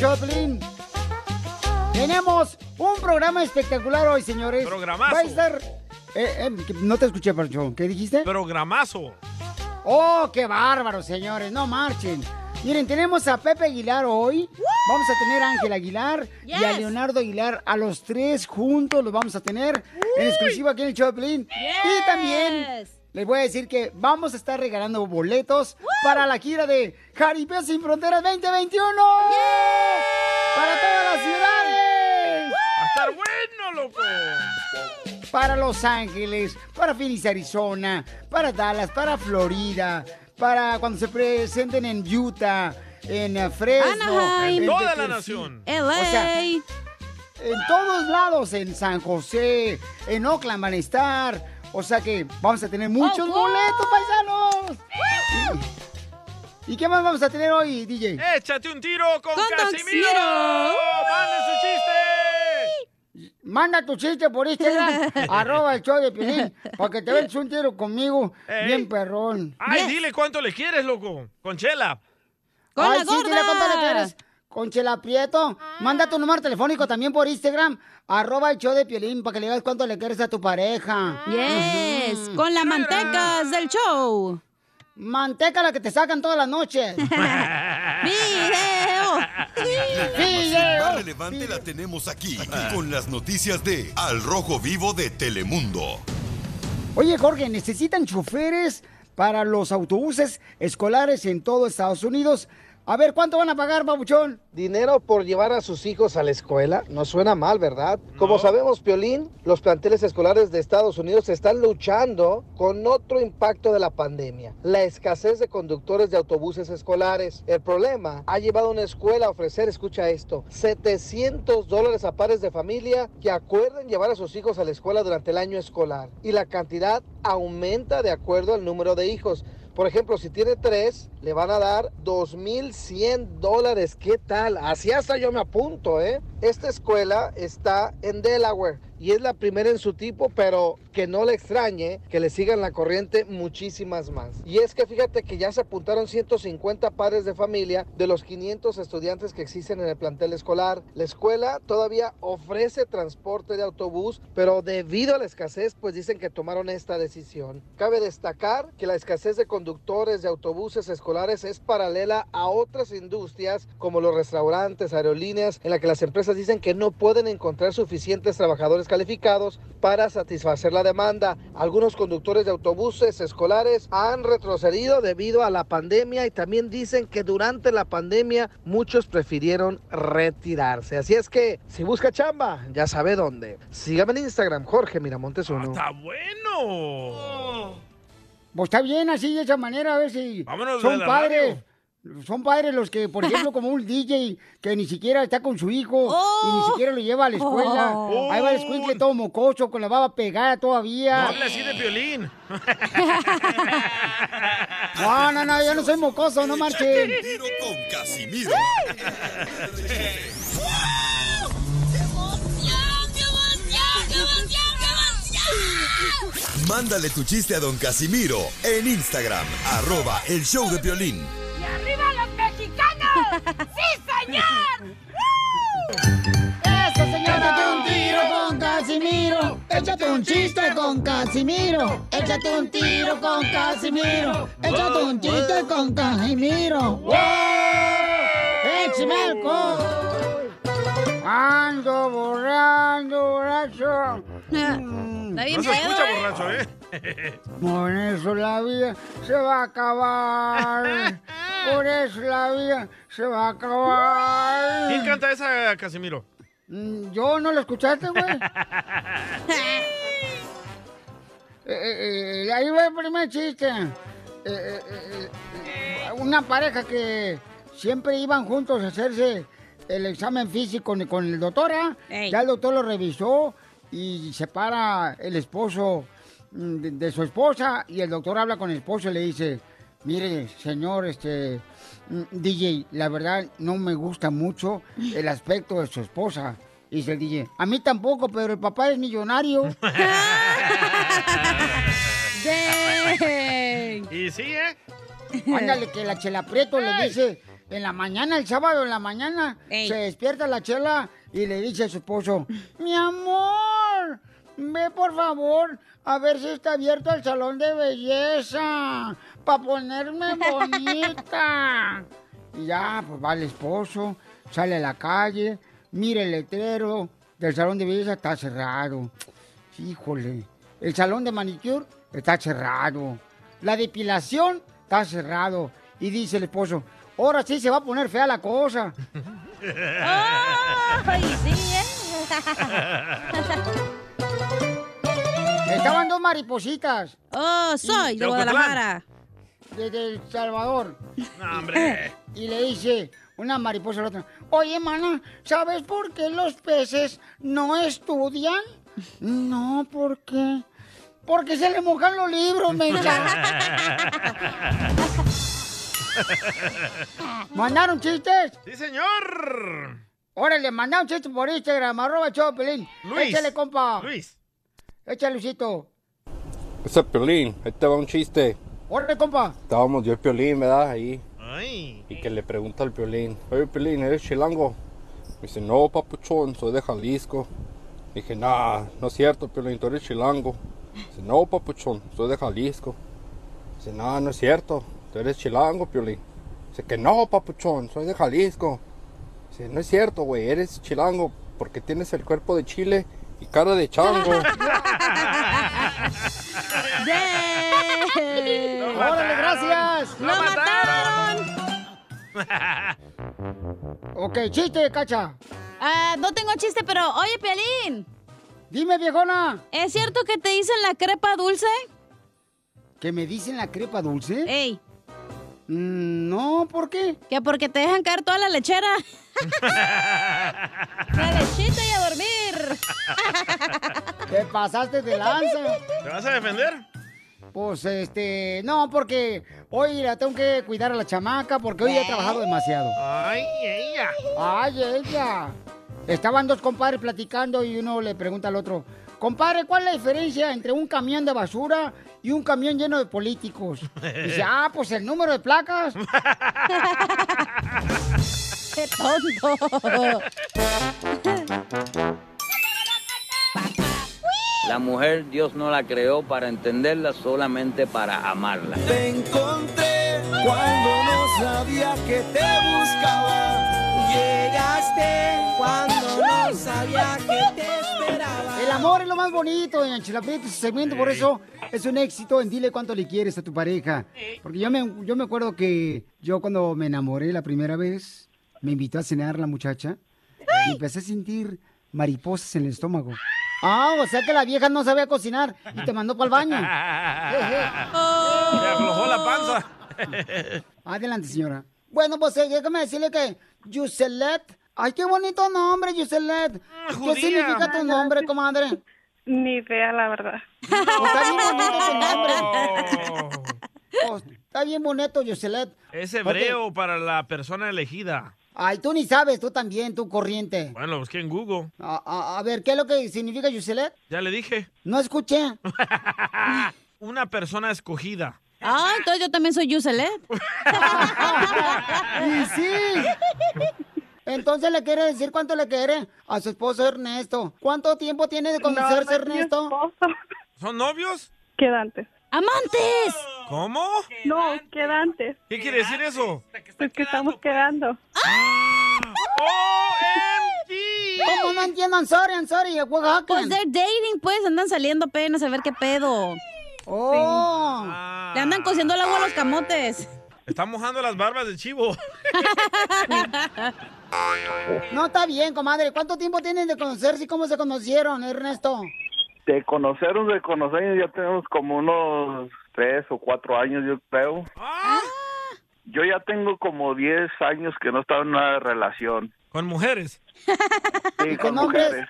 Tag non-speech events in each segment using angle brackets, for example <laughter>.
show Pelín. Tenemos un programa espectacular hoy, señores. Programazo. Va a estar... eh, eh, no te escuché, Pancho. ¿Qué dijiste? Programazo. ¡Oh, qué bárbaro, señores! No marchen. Miren, tenemos a Pepe Aguilar hoy. Vamos a tener a Ángel Aguilar y a. Leonardo Aguilar. A los tres juntos los vamos a tener en exclusiva aquí en el Pelín. Y también les voy a decir que vamos a estar regalando boletos para la gira de Jaripeo Sin Fronteras 2021. Para todas las ciudades. Va a estar bueno, loco. para Los Ángeles, para Phoenix, Arizona, para Dallas, para Florida, para cuando se presenten en Utah, en eh, Fresno, En toda la nación. O sea, en todos lados, en San José, en Oakland van a estar. O sea que vamos a tener muchos Oh, boletos, paisanos. ¿Y qué más vamos a tener hoy, DJ? Échate un tiro con, Con Casimiro. Casimiro. ¡Mande su chiste! Manda tu chiste por Instagram, <laughs> arroba el show de Piolín, para que te veas un tiro conmigo, Ey. bien perrón. Ay, dile cuánto le quieres, loco. Con chela. Ay, sí, dile cuánto le quieres. Conchela Prieto, manda tu número telefónico también por Instagram, arroba el show de Piolín, para que le digas cuánto le quieres a tu pareja. Yes, Ujú. con las mantecas del show. Manteca la que te sacan todas las noches. ¡Video! La información más relevante la tenemos aquí, aquí, con las noticias de Al Rojo Vivo de Telemundo. Oye, Jorge, ¿necesitan choferes para los autobuses escolares en todo Estados Unidos? A ver, ¿cuánto van a pagar, babuchón? Dinero por llevar a sus hijos a la escuela no suena mal, ¿verdad? Como sabemos, Piolín, los planteles escolares de Estados Unidos están luchando con otro impacto de la pandemia, la escasez de conductores de autobuses escolares. El problema ha llevado a una escuela a ofrecer, escucha esto, 700 dólares a pares de familia que acuerden llevar a sus hijos a la escuela durante el año escolar. Y la cantidad aumenta de acuerdo al número de hijos. Por ejemplo, si tiene tres, le van a dar 2.100 dólares. ¿Qué tal? Así hasta yo me apunto, ¿eh? Esta escuela está en Delaware y es la primera en su tipo, pero que no le extrañe que le sigan la corriente muchísimas más. Y es que fíjate que ya se apuntaron 150 padres de familia de los 500 estudiantes que existen en el plantel escolar. La escuela todavía ofrece transporte de autobús, pero debido a la escasez, pues dicen que tomaron esta decisión. Cabe destacar que la escasez de conductores de autobuses escolares es paralela a otras industrias como los restaurantes, aerolíneas, en la que las empresas dicen que no pueden encontrar suficientes trabajadores calificados para satisfacer la demanda. Algunos conductores de autobuses escolares han retrocedido debido a la pandemia y también dicen que durante la pandemia muchos prefirieron retirarse. Así es que si busca chamba, ya sabe dónde. Sígame en Instagram, Jorge Miramontes uno. ¡Está bueno! Pues está bien así, de esa manera, a ver si Vámonos son de la padres. Son padres los que, por ejemplo, como un DJ que ni siquiera está con su hijo y ni siquiera lo lleva a la escuela. Oh. Ahí va el escuincle todo mocoso, con la baba pegada No todavía. hable así de violín. <laughs> No, no, no, yo no soy mocoso, no marchen. Tiro con Casimiro. Mándale tu chiste a don Casimiro en Instagram, arroba el show de violín. ¡Y arriba los mexicanos! <laughs> ¡Sí, señor! Eso, señor. Échate un tiro con Casimiro. Échate un chiste con Casimiro. Échate un tiro con Casimiro. Échate un chiste con Casimiro. ¡Wow! ¡Échame alcohol! Ando borrando, borracho. <laughs> Está No se escucha borracho, ¿eh? <laughs> Por eso la vida se va a acabar. Por eso la vida se va a acabar. ¿Quién canta esa, Casimiro? Mm, Yo no lo escuchaste, güey. <laughs> Eh, eh, eh, ahí va el primer chiste. Eh, eh, eh, eh, una pareja que siempre iban juntos a hacerse el examen físico con, con el doctor, ¿ah? Ya el doctor lo revisó y se para el esposo de, de su esposa y el doctor habla con el esposo y le dice, mire, señor, este, mm, DJ, la verdad no me gusta mucho el aspecto de su esposa. Y dice el DJ, a mí tampoco, pero el papá es millonario. <laughs> Y sí, ¿eh? Ándale, que la Chela Prieto le dice En la mañana, el sábado en la mañana, se despierta la chela y le dice a su esposo, mi amor, ve por favor a ver si está abierto el salón de belleza para ponerme <laughs> bonita. y ya, pues va el esposo, sale a la calle, mira el letrero del salón de belleza, está cerrado. Híjole, el salón de manicure está cerrado. La depilación está cerrado. Y dice el esposo, ahora sí se va a poner fea la cosa. <laughs> ¡Ay, sí, <laughs> Estaban dos maripositas. Oh, soy de Guadalajara. Desde El Salvador. No, hombre. Y le dice una mariposa a la otra, oye, mana, ¿sabes por qué los peces no estudian? No, ¿por qué? Porque se le mojan los libros, mensa. <laughs> ¿Mandaron chistes? ¡Sí, señor! Órale, mandaron chistes por Instagram, arroba Chopelín. Luis. Échale, compa. Luis. Échale, Luisito. Ese Piolín, ahí te va un chiste. Órale, compa. Estábamos yo y Piolín, ¿verdad? Ahí. Ay. Y que le pregunta al Piolín, oye Piolín, ¿eres chilango? Me dice, no, papuchón, soy de Jalisco. Dije, nah, no es cierto, Piolín, tú eres chilango. Dice, no, papuchón, soy de Jalisco. Dice, no, no es cierto, tú eres chilango, Piolín. Dice, que no, papuchón, soy de Jalisco. Dice, no es cierto, güey, eres chilango porque tienes el cuerpo de chile y cara de chango. ¡Órale, gracias! ¡Lo mataron! Ok, chiste, cacha. Ah, no tengo chiste, pero oye, Pialín. Dime, viejona. ¿Es cierto que te dicen la crepa dulce? ¿Que me dicen la crepa dulce? Ey. Mm, no, ¿por qué? Que porque te dejan caer toda la lechera. <laughs> la lechita y a dormir. Te pasaste de lanza. ¿Te vas a defender? Pues, este, no, porque hoy la tengo que cuidar a la chamaca porque hoy he trabajado demasiado. Ay, ella. Ay, ella. Estaban dos compadres platicando y uno le pregunta al otro, compadre, ¿cuál es la diferencia entre un camión de basura y un camión lleno de políticos? Dice, ah, pues el número de placas. <laughs> ¡Qué tonto! La mujer Dios no la creó para entenderla, solamente para amarla. Te encontré cuando no sabía que te buscaba. Llegaste cuando no sabía que te esperaba. El amor es lo más bonito en Chilapito, ese segmento, por eso es un éxito en Dile cuánto le quieres a tu pareja. Porque yo me, yo me acuerdo que yo cuando me enamoré la primera vez, me invitó a cenar la muchacha y empecé a sentir mariposas en el estómago. Ah, o sea que la vieja no sabía cocinar y te mandó para el baño. <laughs> Me aflojó la panza. <laughs> Adelante, señora. Bueno, pues eh, déjame decirle que Yuselet. Ay, qué bonito nombre, Yuselet. ¿Qué judía. significa tu nombre, comadre? Ni idea, la verdad. Está bien bonito tu nombre. Pues, está bien bonito, Yuselet. Es hebreo para la persona elegida. Ay, tú ni sabes, tú también, tú corriente. Bueno, lo busqué en Google. A, a- a ver, ¿qué es lo que significa Yuselet? Ya le dije. No escuché. <laughs> Una persona escogida. Ah, entonces yo también soy Yuselet. <laughs> Y sí. Entonces le quiere decir cuánto le quiere a su esposo Ernesto. ¿Cuánto tiempo tiene de conocerse no mi Ernesto? ¿Son novios? Quedantes. ¡Amantes! ¿Cómo? No, quedantes. ¿Qué quiere decir eso? Pues que estamos quedando. ¿Cómo no entiendo? I'm sorry, I'm sorry, what happened? Pues they're dating, pues andan saliendo apenas a ver qué pedo. Oh. Le andan cociendo el agua a los camotes. Está mojando las barbas de chivo. <laughs> No, está bien, comadre. ¿Cuánto tiempo tienen de conocerse y cómo se conocieron, Ernesto? De conocernos, de conocernos, ya tenemos como unos tres o cuatro años, yo creo. Yo ya tengo como diez años que no estaba en una relación. ¿Con mujeres? Sí, con, con hombres?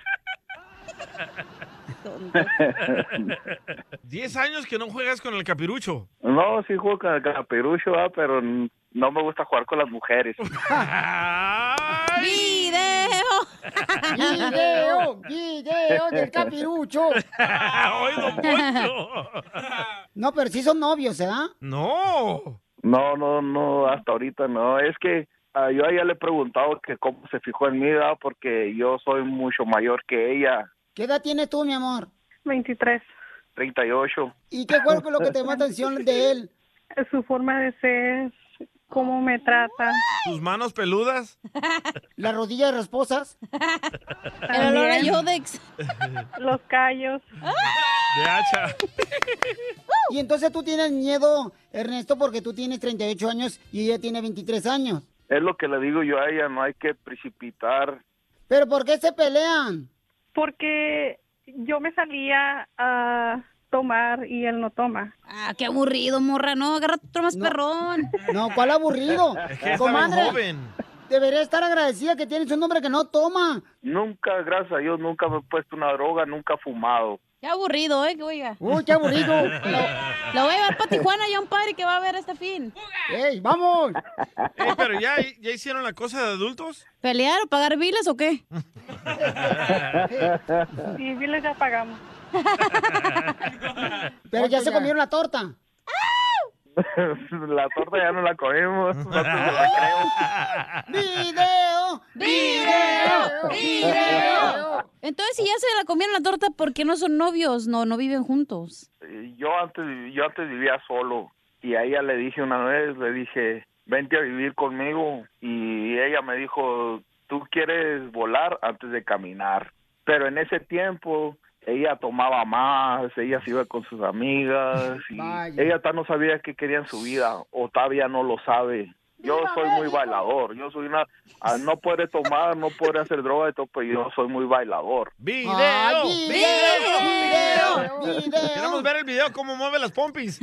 Mujeres. <laughs> Diez años que no juegas con el capirucho. no, sí juego con el caperucho, ah, pero no me gusta jugar con las mujeres. <laughs> ¡Video! ¡Video! ¡Video del capirucho! <laughs> ¡Ay, don! No, pero sí son novios, ¿eh? No. No, no, no, hasta ahorita no. Es que ah, yo a ella le he preguntado que cómo se fijó en mí, ¿verdad? porque yo soy mucho mayor que ella, ¿Qué edad tienes tú, mi amor? 23. 38. ¿Y qué fue lo que te llamó <laughs> atención de él? Su forma de ser, cómo me trata. ¿Tus manos peludas? ¿Las rodillas rasposas? <laughs> El olor a. Yodex. <laughs> Los callos. De hacha. Y entonces tú tienes miedo, Ernesto, porque tú tienes 38 años y ella tiene 23 años. Es lo que le digo yo a ella, no hay que precipitar. ¿Pero por qué se pelean? Porque yo me salía a tomar y él no toma. Ah, qué aburrido, morra. No, agarra otro más perrón. No, ¿cuál aburrido? <laughs> Es que bien joven. Debería estar agradecida que tienes un hombre que no toma. Nunca, gracias a Dios, nunca me he puesto una droga, nunca he fumado. Qué aburrido, ¿eh? Que oiga. Uy, qué aburrido. <laughs> Lo, lo voy a llevar para Tijuana ya un padre que va a ver este fin. ¡Ey, vamos! <laughs> Ey, pero ya, ya hicieron la cosa de adultos. ¿Pelear o pagar biles o qué? <laughs> Y biles ya pagamos. Pero ya se comieron la torta. <laughs> la torta ya no la comemos, no la. <laughs> ¡Video! ¡Video! ¡Video! Entonces, si ya se la comieron la torta, ¿por qué no son novios? No, no viven juntos. Yo antes, yo antes vivía solo y a ella le dije una vez, le dije, vente a vivir conmigo y ella me dijo, tú quieres volar antes de caminar. Pero en ese tiempo ella tomaba más, ella se iba con sus amigas y ella tal no sabía qué quería en su vida o todavía no lo sabe. Yo soy muy bailador, yo soy una, ah, no puede tomar, no puede hacer droga y todo, pero yo soy muy bailador. ¡Video! Ay, video, ¡Video! video. Queremos ver el video cómo mueve las pompis.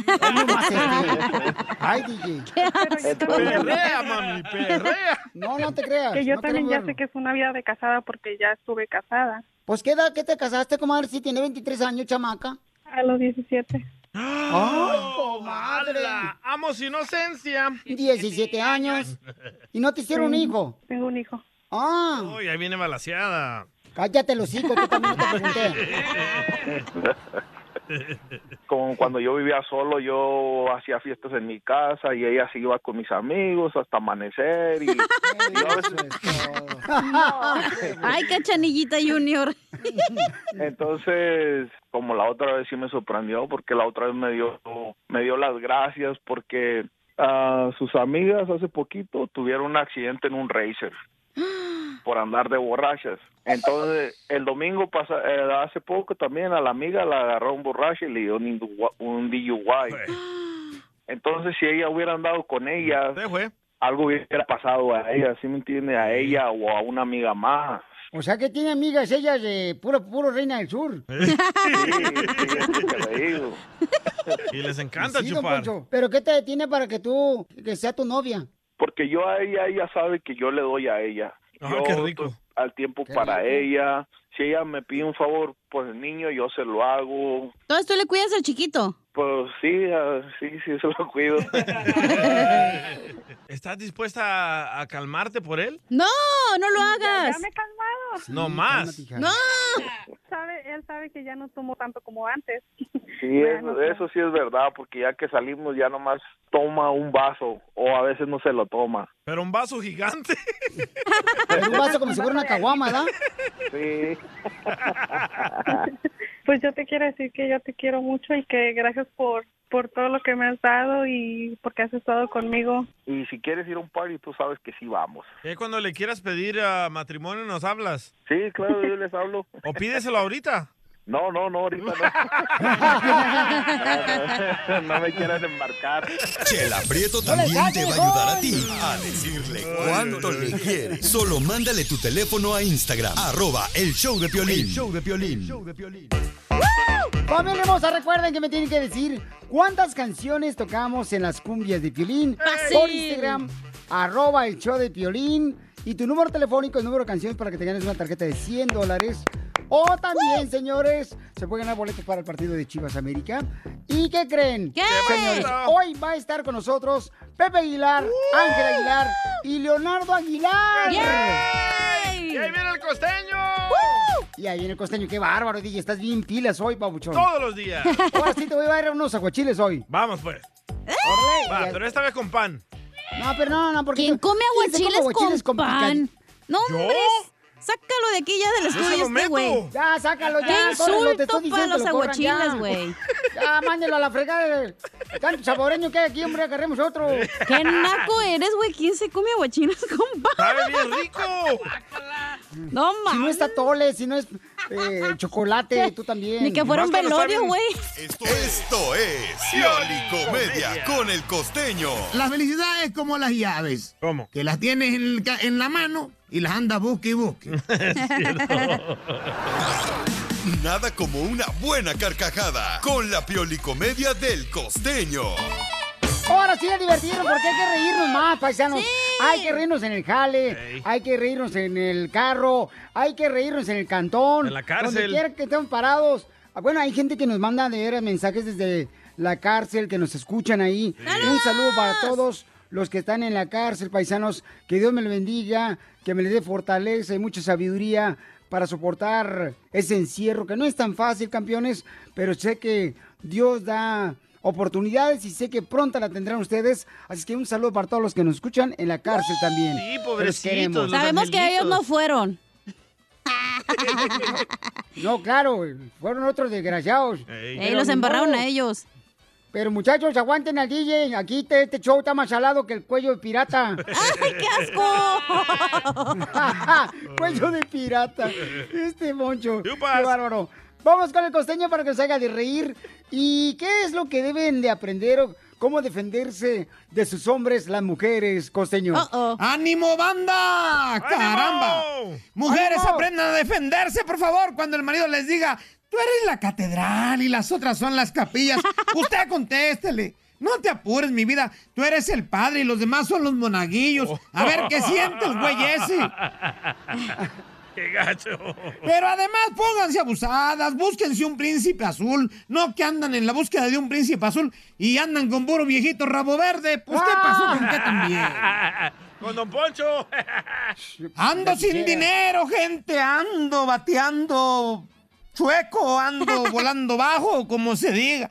Ay, DJ. <laughs> Perrea, mami, perrea. No, no te creas. Que yo no también ya sé que es una vida de casada porque ya estuve casada. Pues, ¿qué edad que te casaste, comadre, si tiene 23 años, chamaca? A los 17. ¡Ay, comadre! ¡Amo su inocencia! 17 años. ¿Y no te hicieron un hijo? Tengo un hijo. Ah, Uy, ahí viene balaseada. cállate los hijos, tú también no te pregunté. <laughs> Como cuando yo vivía solo, yo hacía fiestas en mi casa y ella se iba con mis amigos hasta amanecer y, <laughs> y yo a veces Ay, cachanillita junior. <laughs> Entonces, como la otra vez sí me sorprendió porque la otra vez me dio me dio las gracias porque ah, sus amigas hace poquito tuvieron un accidente en un racer por andar de borrachas. Entonces, el domingo pasa, eh, hace poco también a la amiga la agarró un borracho y le dio un, un DUI. Entonces, si ella hubiera andado con ella, algo hubiera pasado a ella, ¿sí me entiende? A ella o a una amiga más. O sea que tiene amigas ellas de puro, puro Reina del Sur. Y les encanta Sí, chupar. Poncho. ¿Pero qué te detiene para que tú, que sea tu novia? Porque yo a ella, ella sabe que yo le doy a ella. Ah, yo qué rico. al tiempo Qué para rico. ella. Si ella me pide un favor por el niño, yo se lo hago. Entonces, ¿tú le cuidas al chiquito? Pues sí, ah, sí, sí, se lo cuido. <laughs> ¿Estás dispuesta a, a calmarte por él? No, no lo hagas. Ya me he calmado. No más. No. Sabe, él sabe que ya no tomo tanto como antes. Sí, eso, eso sí es verdad, porque ya que salimos ya nomás toma un vaso o a veces no se lo toma. Pero un vaso gigante. Pero <laughs> un vaso como si fuera una caguama, ¿verdad? Sí. <laughs> Pues yo te quiero decir que yo te quiero mucho y que gracias por, por todo lo que me has dado y porque has estado conmigo. Y si quieres ir a un party, tú sabes que sí vamos. Eh, cuando le quieras pedir a matrimonio, nos hablas. Sí, claro, yo les hablo. O pídeselo ahorita. No, no, no, ahorita <laughs> <laughs> no. no me quieras embarcar. Chela Prieto también te va a ayudar a ti a decirle cuánto le quieres. Solo mándale tu teléfono a Instagram, arroba el show de Piolín. El show de Piolín. Familia hermosa, recuerden que me tienen que decir cuántas canciones tocamos en las cumbias de Piolín. Fácil. Por Instagram, arroba el show de Piolín. Y tu número telefónico, el número de canciones para que te ganes una tarjeta de 100 dólares. O también, señores, se pueden ganar boletos para el partido de Chivas América. ¿Y qué creen? ¿Qué? Señores, hoy va a estar con nosotros Pepe Aguilar, Ángel Aguilar y Leonardo Aguilar. ¡Y ahí viene el costeño! Y ahí en el costeño, qué bárbaro, DJ. Estás bien pilas hoy, pabuchón. Todos los días. Ahora sí te voy a dar unos aguachiles hoy. Vamos pues. Va, Ya- pero esta vez con pan. No, pero no, no, porque... ¿Quién come ¿quién se come aguachiles con pan? No, hombre. Sácalo de aquí ya del estudio este güey. Ya, sácalo ya. Qué te insulto estoy para los que lo ya. aguachiles, güey. Ya, mándelo a la fregada. Tanto saboreño que hay aquí, hombre, agarremos otro. Qué naco eres, güey. ¿Quién se come aguachiles con pan? ¡Sabe bien rico! No Si no es tole, si no es eh, chocolate, tú también. Ni que fuera un velorio, güey. Esto, esto es Piolicomedia con el costeño. La felicidad es como las llaves. ¿Cómo? Que las tienes en, el ca- en la mano y las andas busque y busque. <laughs> Nada como una buena carcajada con la Piolicomedia del costeño. Ahora sí a divertirnos porque hay que reírnos más, paisanos. Hay que reírnos en el jale, hay que reírnos en el carro, hay que reírnos en el cantón. En la cárcel. Donde quiera que estemos parados. Ah, Bueno, hay gente que nos manda de veras mensajes desde la cárcel, que nos escuchan ahí. Un saludo para todos los que están en la cárcel, paisanos. Que Dios me lo bendiga, que me le dé fortaleza y mucha sabiduría para soportar ese encierro, que no es tan fácil, campeones, pero sé que Dios da oportunidades y sé que pronto la tendrán ustedes. Así que un saludo para todos los que nos escuchan en la cárcel también. Sí, pobrecitos, los Sabemos que ellos no fueron. <laughs> No, claro, fueron otros desgraciados. Ey, los embarraron a ellos. Pero muchachos, aguanten al DJ. Aquí te- este show está más salado que el cuello de pirata. <laughs> ¡Ay, qué asco! <laughs> cuello de pirata. Este moncho. Qué bárbaro. Vamos con el costeño para que se haga de reír. ¿Y qué es lo que deben de aprender o cómo defenderse de sus hombres las mujeres, costeño? ¡Ánimo, banda! ¡Caramba! Mujeres, ¡Ánimo! aprendan a defenderse, por favor, cuando el marido les diga, tú eres la catedral y las otras son las capillas. <laughs> Usted contéstele. No te apures, mi vida. Tú eres el padre y los demás son los monaguillos. A ver qué siente el güey ese. <laughs> ¡Qué gacho! Pero además pónganse abusadas, búsquense un príncipe azul, no que andan en la búsqueda de un príncipe azul y andan con puro viejito rabo verde. Pues ¿qué pasó con qué también? <laughs> Con Don Poncho. Ando sin dinero, gente, ando bateando chueco, ando <laughs> volando bajo, como se diga.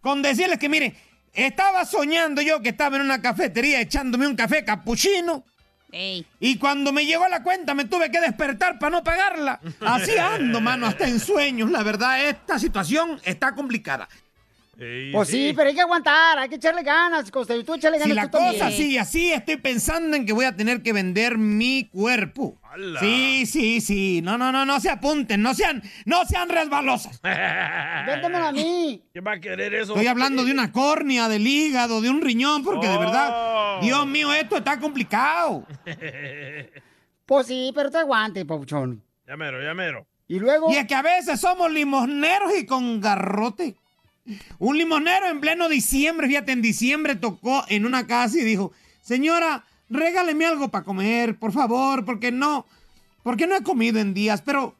Con decirles que, mire, estaba soñando yo que estaba en una cafetería echándome un café capuchino. Y cuando me llegó la cuenta me tuve que despertar para no pagarla. Así ando, mano, hasta en sueños. La verdad, esta situación está complicada. Pues sí, pero hay que aguantar, hay que echarle ganas, costeño. Tú échale ganas Si la tú también. cosa sigue así, estoy pensando en que voy a tener que vender mi cuerpo. Sí, sí, sí. No, no, no, no se apunten, no sean, no sean resbalosas. <laughs> Véndemelo a mí. ¿Quién va a querer eso? Estoy hablando de una córnea, del hígado, de un riñón, porque de Oh. verdad, Dios mío, esto está complicado. <laughs> Pues sí, pero te aguante, pauchón. Ya mero, ya mero. Y luego. Y es que a veces somos limosneros y con garrote. Un limonero en pleno diciembre, fíjate, en diciembre tocó en una casa y dijo, señora, regáleme algo para comer, por favor, porque no, porque no he comido en días, pero,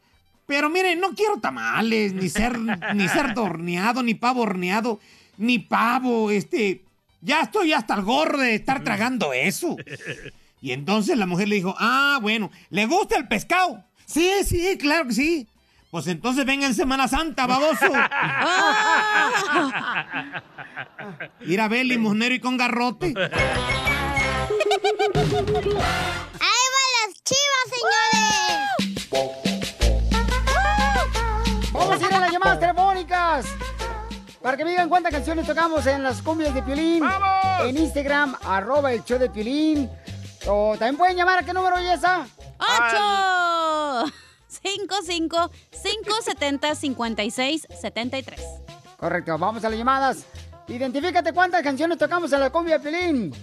pero mire, no quiero tamales, ni ser, ni cerdo horneado, ni pavo horneado, ni pavo, este, ya estoy hasta el gorro de estar tragando eso. Y entonces la mujer le dijo, ah, bueno, ¿le gusta el pescado? Sí, sí, claro que sí. Pues entonces venga en Semana Santa, baboso. <laughs> Ir a ver limosnero y con garrote. ¡Ahí van las chivas, señores! Vamos a ir a las llamadas telefónicas. Para que me digan cuántas canciones tocamos en las cumbias de Piolín. En Instagram, arroba el show de Piolín. O también pueden llamar a qué número, Yesa. ¡Ocho! 55 570 56 73. Correcto, vamos a las llamadas. Identifícate cuántas canciones tocamos en la cumbia de Piolín.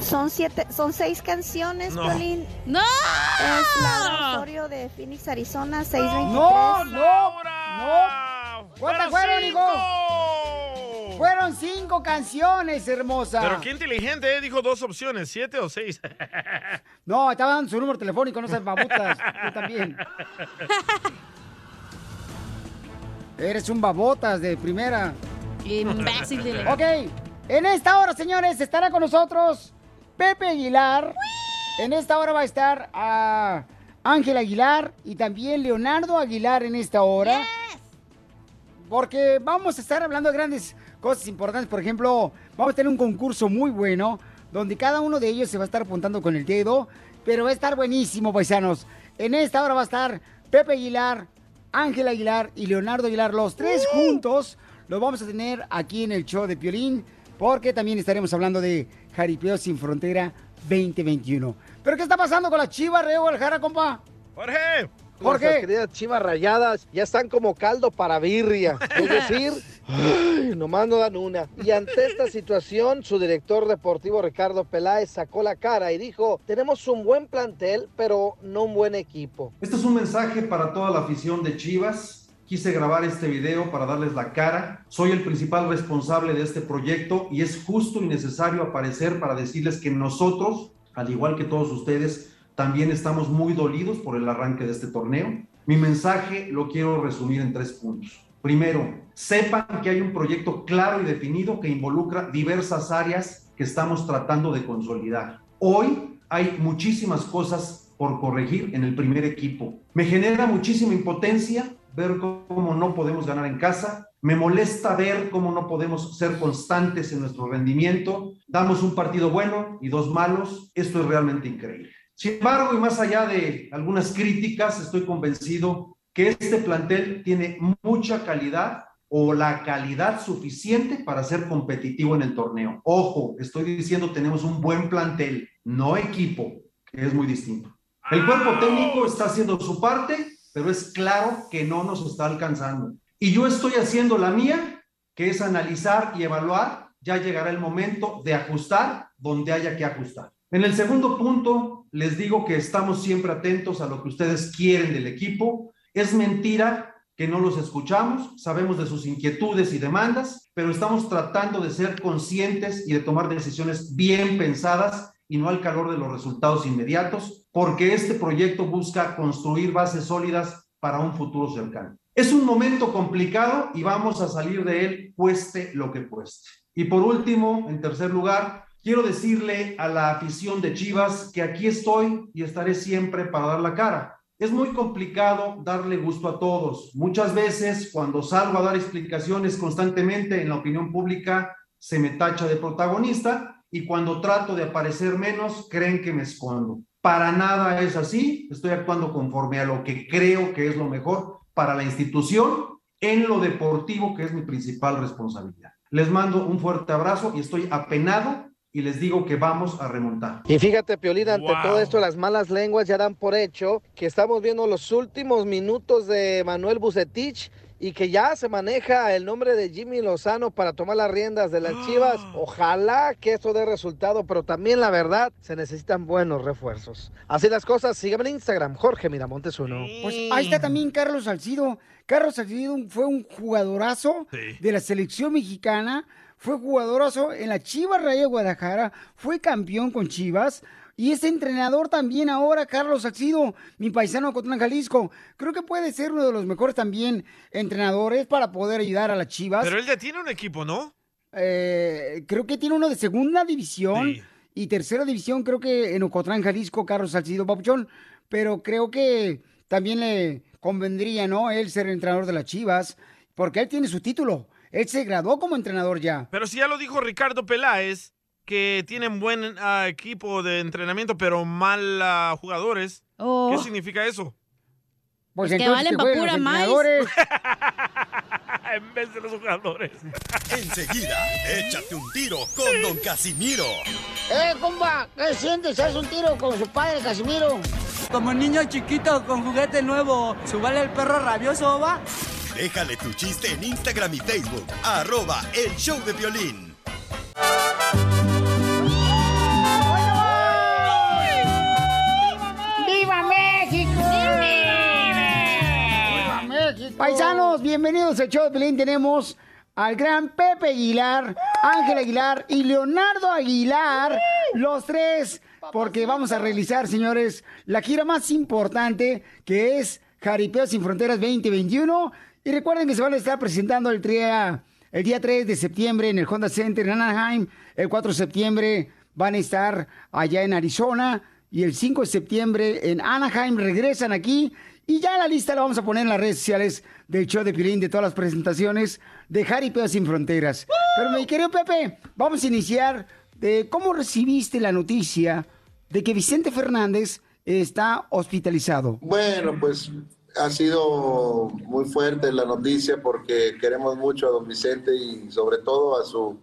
Son siete, son seis canciones, No. Piolín. ¡No! Es la Osorio de Phoenix, Arizona, 623. No, no, no. ¿Cuántas fueron, hijo? Fueron cinco canciones, hermosa. Pero qué inteligente, ¿eh? Dijo dos opciones, siete o seis. <laughs> No, estaba dando su número telefónico, no seas babotas. Tú también. <laughs> Eres un babotas de primera. Imbécil. Ok, en esta hora, señores, estará con nosotros Pepe Aguilar. En esta hora va a estar a Ángel Aguilar y también Leonardo Aguilar en esta hora. porque vamos a estar hablando de grandes cosas importantes. Por ejemplo, vamos a tener un concurso muy bueno donde cada uno de ellos se va a estar apuntando con el dedo, pero va a estar buenísimo, paisanos. En esta hora va a estar Pepe Aguilar, Ángel Aguilar y Leonardo Aguilar, los tres juntos. Los vamos a tener aquí en el show de Piolín, porque también estaremos hablando de Jaripeo Sin Frontera 2021. ¿Pero qué está pasando con las chivas, Reo Guadalajara, compa? Jorge. Jorge. Nuestras queridas chivas rayadas ya están como caldo para birria. Es decir, <laughs> ay, nomás no dan una. Y ante esta situación, su director deportivo Ricardo Peláez sacó la cara y dijo, tenemos un buen plantel, pero no un buen equipo. Este es un mensaje para toda la afición de Chivas. Quise grabar este video para darles la cara. Soy el principal responsable de este proyecto y es justo y necesario aparecer para decirles que nosotros, al igual que todos ustedes, también estamos muy dolidos por el arranque de este torneo. Mi mensaje lo quiero resumir en tres puntos. Primero, sepan que hay un proyecto claro y definido que involucra diversas áreas que estamos tratando de consolidar. Hoy hay muchísimas cosas por corregir en el primer equipo. Me genera muchísima impotencia ver cómo no podemos ganar en casa. Me molesta ver cómo no podemos ser constantes en nuestro rendimiento. Damos un partido bueno y dos malos. Esto es realmente increíble. Sin embargo, y más allá de algunas críticas, estoy convencido que este plantel tiene mucha calidad o la calidad suficiente para ser competitivo en el torneo. Ojo, estoy diciendo tenemos un buen plantel, no equipo, que es muy distinto. El cuerpo técnico está haciendo su parte, pero es claro que no nos está alcanzando. Y yo estoy haciendo la mía, que es analizar y evaluar. Ya llegará el momento de ajustar donde haya que ajustar. En el segundo punto, les digo que estamos siempre atentos a lo que ustedes quieren del equipo. Es mentira que no los escuchamos, sabemos de sus inquietudes y demandas, pero estamos tratando de ser conscientes y de tomar decisiones bien pensadas y no al calor de los resultados inmediatos, porque este proyecto busca construir bases sólidas para un futuro cercano. Es un momento complicado y vamos a salir de él cueste lo que cueste. Y por último, en tercer lugar, quiero decirle a la afición de Chivas que aquí estoy y estaré siempre para dar la cara. Es muy complicado darle gusto a todos. Muchas veces cuando salgo a dar explicaciones constantemente en la opinión pública, se me tacha de protagonista y cuando trato de aparecer menos, creen que me escondo. Para nada es así. Estoy actuando conforme a lo que creo que es lo mejor para la institución en lo deportivo, que es mi principal responsabilidad. Les mando un fuerte abrazo y estoy apenado y les digo que vamos a remontar. Y fíjate, Piolín, ante Wow. todo esto, las malas lenguas ya dan por hecho que estamos viendo los últimos minutos de Manuel Bucetich y que ya se maneja el nombre de Jimmy Lozano para tomar las riendas de las Chivas. Ojalá que esto dé resultado, pero también la verdad, se necesitan buenos refuerzos. Así las cosas, síganme en Instagram, Jorge Miramontes uno. Pues ahí está también Carlos Salcido. Carlos Salcido fue un jugadorazo de la selección mexicana, fue jugadorazo en la Chivas Raya de Guadalajara, fue campeón con Chivas. Y es entrenador también ahora, Carlos Salcido, mi paisano de Cotlán, Jalisco. Creo que puede ser uno de los mejores también entrenadores para poder ayudar a las Chivas. Pero él ya tiene un equipo, ¿no? Eh, creo que tiene uno de segunda división y tercera división, creo que en Ocotlán, Jalisco, Carlos Salcido Papuchón. Pero creo que también le convendría, ¿no? Él ser entrenador de las Chivas, porque él tiene su título. Él se graduó como entrenador ya. Pero si ya lo dijo Ricardo Peláez, que tienen buen ah, equipo de entrenamiento, pero mal ah, jugadores. Oh. ¿Qué significa eso? Pues que entonces valen que pa' jueguen pura entrenadores. <laughs> en vez de los jugadores. <laughs> Enseguida, échate un tiro con Don Casimiro. ¡Eh, compa! ¿Qué sientes? ¿Haz un tiro con su padre, Casimiro? Como niño chiquito con juguete nuevo, ¿subale el perro rabioso, va? Déjale tu chiste en Instagram y Facebook. Arroba el show de violín. Paisanos, bienvenidos al show de Pelín. Tenemos al gran Pepe Aguilar, Ángel Aguilar y Leonardo Aguilar, los tres, porque vamos a realizar, señores, la gira más importante que es Jaripeo Sin Fronteras 2021. Y recuerden que se van a estar presentando el, tria- el día 3 de septiembre en el Honda Center en Anaheim. El 4 de septiembre van a estar allá en Arizona. Y el 5 de septiembre en Anaheim regresan aquí. Y ya la lista la vamos a poner en las redes sociales del show de Piolín, de todas las presentaciones de Jaripeo Sin Fronteras. Pero mi querido Pepe, vamos a iniciar de cómo recibiste la noticia de que Vicente Fernández está hospitalizado. Bueno, pues ha sido muy fuerte la noticia porque queremos mucho a don Vicente y sobre todo a su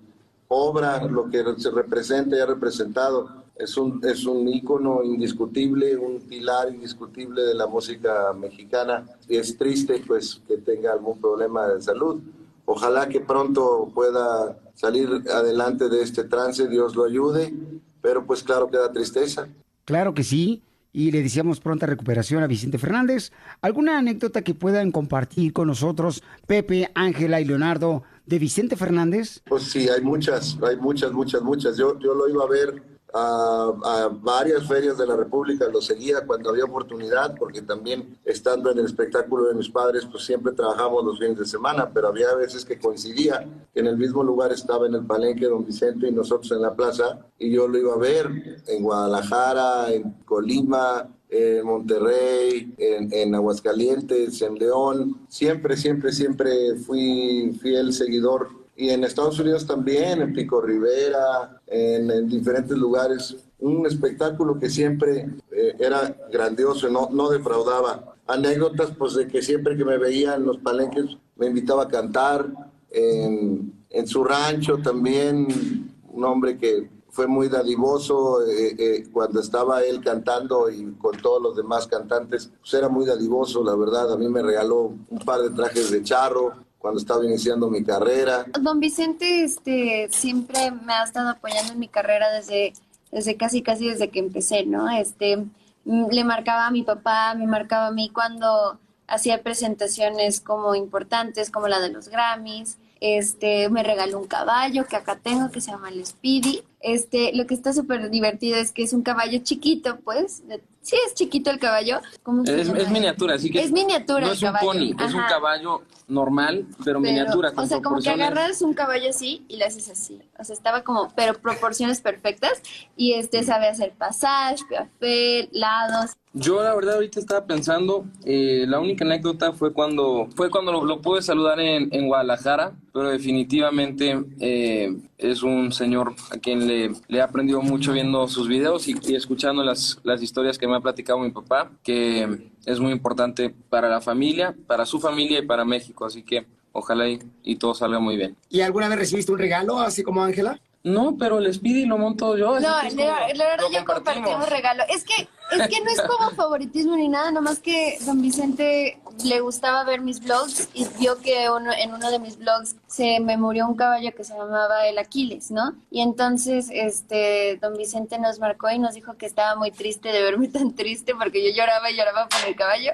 obra, lo que se representa y ha representado. Es un, es un ícono indiscutible, un pilar indiscutible de la música mexicana y es triste pues que tenga algún problema de salud. Ojalá que pronto pueda salir adelante de este trance, Dios lo ayude, pero pues claro que da tristeza. Claro que sí. Y le deseamos pronta recuperación a Vicente Fernández. ¿Alguna anécdota que puedan compartir con nosotros, Pepe, Ángela y Leonardo, de Vicente Fernández? Pues sí, hay muchas, hay muchas, muchas, muchas. Yo, yo lo iba a ver a, varias ferias de la República, lo seguía cuando había oportunidad, porque también estando en el espectáculo de mis padres, pues siempre trabajamos los fines de semana, pero había veces que coincidía que en el mismo lugar estaba en el palenque don Vicente y nosotros en la plaza, y yo lo iba a ver en Guadalajara, en Colima, en Monterrey, en, en Aguascalientes, en León. Siempre, siempre, siempre fui fiel seguidor y en Estados Unidos también, en Pico Rivera, en, en diferentes lugares. Un espectáculo que siempre eh, era grandioso, no, no defraudaba. Anécdotas, pues de que siempre que me veía en los palenques me invitaba a cantar. En, en su rancho también, un hombre que fue muy dadivoso eh, eh, cuando estaba él cantando y con todos los demás cantantes, pues era muy dadivoso, la verdad. A mí me regaló un par de trajes de charro, cuando estaba iniciando mi carrera. Don Vicente este, siempre me ha estado apoyando en mi carrera desde, desde casi, casi desde que empecé, ¿no? Este, mm, le marcaba a mi papá, me marcaba a mí cuando hacía presentaciones como importantes, como la de los Grammys. Este, me regaló un caballo que acá tengo que se llama el Speedy. Este, lo que está súper divertido es que es un caballo chiquito, pues. de- Sí, es chiquito el caballo. ¿Cómo se Es, llama? es miniatura, así que Es miniatura No el es un caballo. pony, es un caballo normal, pero, Pero, miniatura. con O sea, como que agarras un caballo así y lo haces así. O sea, estaba como, pero proporciones perfectas. Y este sabe hacer passage, piafé, lados. Yo la verdad ahorita estaba pensando, eh, la única anécdota fue cuando fue cuando lo, lo pude saludar en, en Guadalajara, pero definitivamente eh, es un señor a quien le, le he aprendido mucho viendo sus videos y, y escuchando las, las historias que me ha platicado mi papá, que es muy importante para la familia, para su familia y para México, así que ojalá y, y todo salga muy bien. ¿Y alguna vez recibiste un regalo así como Ángela? No, pero el Speedy lo monto yo. No, la, como- la verdad yo compartimos. compartimos regalo. Es que, es que no es como favoritismo ni nada, nomás que don Vicente le gustaba ver mis vlogs y vio que uno, en uno de mis vlogs se me murió un caballo que se llamaba el Aquiles, ¿no? Y entonces este don Vicente nos marcó y nos dijo que estaba muy triste de verme tan triste porque yo lloraba y lloraba por el caballo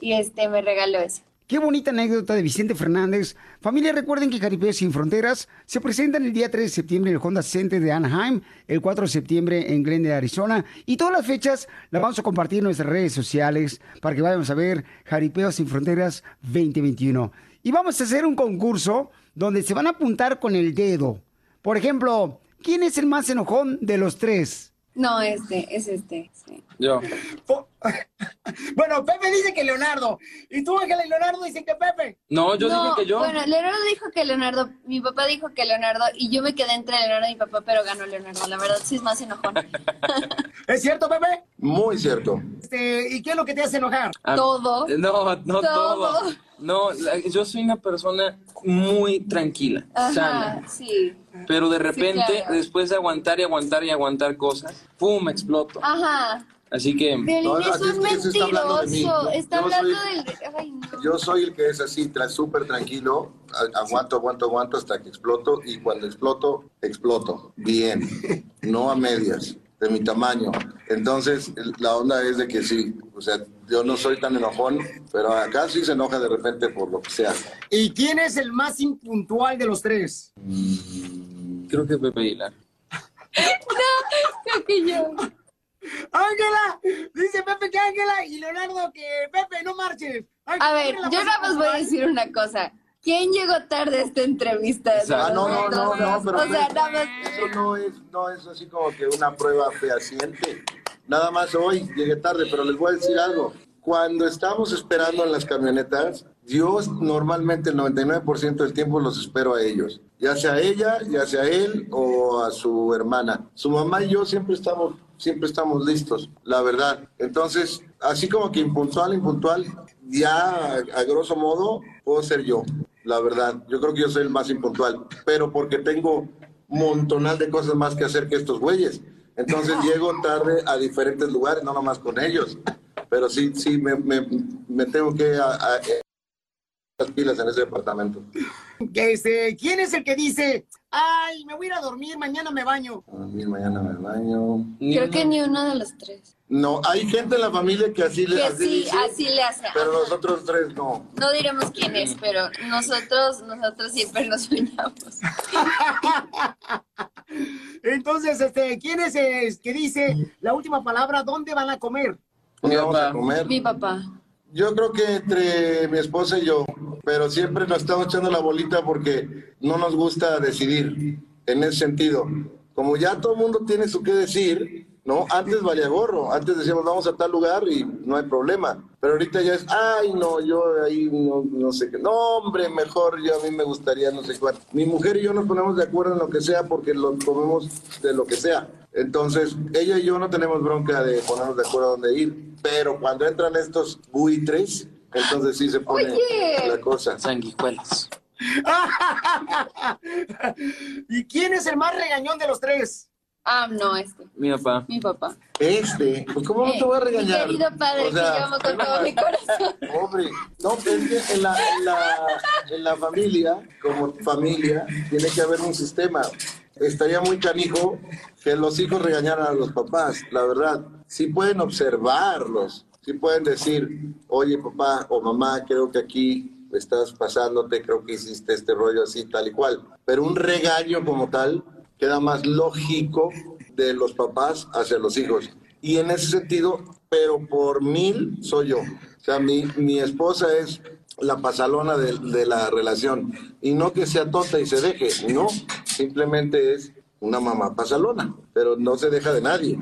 y este me regaló eso. Qué bonita anécdota de Vicente Fernández. Familia, recuerden que Jaripeo Sin Fronteras se presenta el día 3 de septiembre en el Honda Center de Anaheim, el 4 de septiembre en Glendale, Arizona. Y todas las fechas las vamos a compartir en nuestras redes sociales para que vayamos a ver Jaripeo Sin Fronteras 2021. Y vamos a hacer un concurso donde se van a apuntar con el dedo. Por ejemplo, ¿quién es el más enojón de los tres? No, este, es este. sí. Yo. <laughs> Bueno, Pepe dice que Leonardo. Y tú, Ángela y Leonardo dicen que Pepe. No, yo No, dije que yo. Bueno, Leonardo dijo que Leonardo, mi papá dijo que Leonardo, y yo me quedé entre Leonardo y mi papá, pero ganó Leonardo. La verdad, sí es más enojón. <laughs> ¿Es cierto, Pepe? Muy cierto. Este, ¿Y qué es lo que te hace enojar? Ah, Todo. No, no todo. Todo. No, la- yo soy una persona muy tranquila, sana. Ajá, sí. Pero de repente, claro. después de aguantar y aguantar y aguantar cosas, ¡pum! exploto. Ajá. Así que. No, es así es se está hablando de mí. mentiroso. Yo- Está yo hablando soy- del... Ay, no. Yo soy el que es así, súper tranquilo, aguanto, aguanto, aguanto hasta que exploto y cuando exploto, exploto. Bien, no a medias, de mi tamaño. Entonces, la onda es de que sí, o sea, yo no soy tan enojón, pero acá sí se enoja de repente por lo que sea. ¿Y quién es el más impuntual de los tres? Creo que Pepe Aguilar. <laughs> Creo que yo. Ángela, dice Pepe que Ángela y Leonardo que Pepe, no marches. A ver, ¿quién es la yo más nada más voy a decir una cosa. ¿Quién llegó tarde a esta entrevista? Ah, no, no, no, no, pero O sea, nada más... eso no es, no es así como que una prueba fehaciente. Nada más hoy llegué tarde, pero les voy a decir algo. cuando estamos esperando en las camionetas, yo normalmente el 99% del tiempo los espero a ellos, ya sea ella, ya sea él o a su hermana. Su mamá y yo siempre estamos, siempre estamos listos, la verdad. Entonces, así como que impuntual, impuntual, ya a, grosso modo puedo ser yo, la verdad. Yo creo que yo soy el más impuntual, pero porque tengo montonal de cosas más que hacer que estos güeyes. Entonces <laughs> llego tarde a diferentes lugares, no nomás con ellos. Pero sí, sí, me, me, me tengo que a, a- las pilas en ese departamento. Que este, ¿Quién es el que dice, ay, me voy a ir a dormir, mañana me baño? A mí mañana me baño. Creo que ni uno de los tres. No, hay gente en la familia que así le Que así sí, dice, así le hace. pero Ajá. nosotros tres no. No diremos quién es, pero nosotros, nosotros siempre nos soñamos. <laughs> Entonces, este, ¿quién es el que dice la última palabra, dónde van a comer? ¿Dónde vamos a comer? Mi papá. Yo creo que entre mi esposa y yo, pero siempre nos estamos echando la bolita porque no nos gusta decidir en ese sentido. Como ya todo el mundo tiene su qué decir, ¿no? Antes valía gorro, antes decíamos vamos a tal lugar y no hay problema, pero ahorita ya es, ay, no, yo ahí no, no sé qué, no, hombre, mejor yo a mí me gustaría no sé cuál. Mi mujer y yo nos ponemos de acuerdo en lo que sea porque lo comemos de lo que sea. Entonces, ella y yo no tenemos bronca de ponernos de acuerdo a dónde ir, pero cuando entran estos buitres, entonces sí se pone Oye. la cosa. Sanguijuelas. <laughs> ¿Y quién es el más regañón de los tres? Ah, no, este. Mi papá. Mi papá. Este, pues ¿cómo no te voy a regañar? Mi querido padre O sea, que yo amo con todo mi corazón. <laughs> Pobre. No, es que en la, en, la, en la familia, como familia, tiene que haber un sistema. Estaría muy canijo que los hijos regañaran a los papás, la verdad. Sí pueden observarlos, sí pueden decir, oye papá o mamá, creo que aquí estás pasándote, creo que hiciste este rollo así, tal y cual. Pero un regaño como tal queda más lógico de los papás hacia los hijos. Y en ese sentido, pero por mil soy yo. O sea, mi, mi esposa es la pasalona de, de la relación. Y no que sea tonta y se deje, no. Simplemente es una mamá pasalona, pero no se deja de nadie.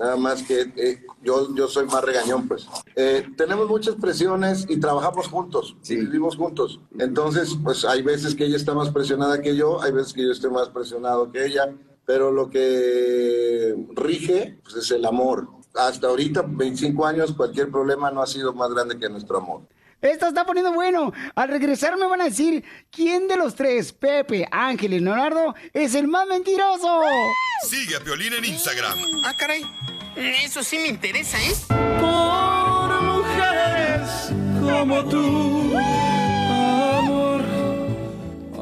Nada más que eh, yo, yo soy más regañón, pues. Eh, tenemos muchas presiones y trabajamos juntos, vivimos juntos. Entonces, pues hay veces que ella está más presionada que yo, hay veces que yo estoy más presionado que ella, pero lo que rige pues, es el amor. Hasta ahorita, 25 años, cualquier problema no ha sido más grande que nuestro amor. Esto está poniendo bueno. Al regresar me van a decir quién de los tres, Pepe, Ángel y Leonardo, es el más mentiroso. Sigue a Piolín en Instagram. Ah, caray. Eso sí me interesa, ¿eh? Por mujeres como tú.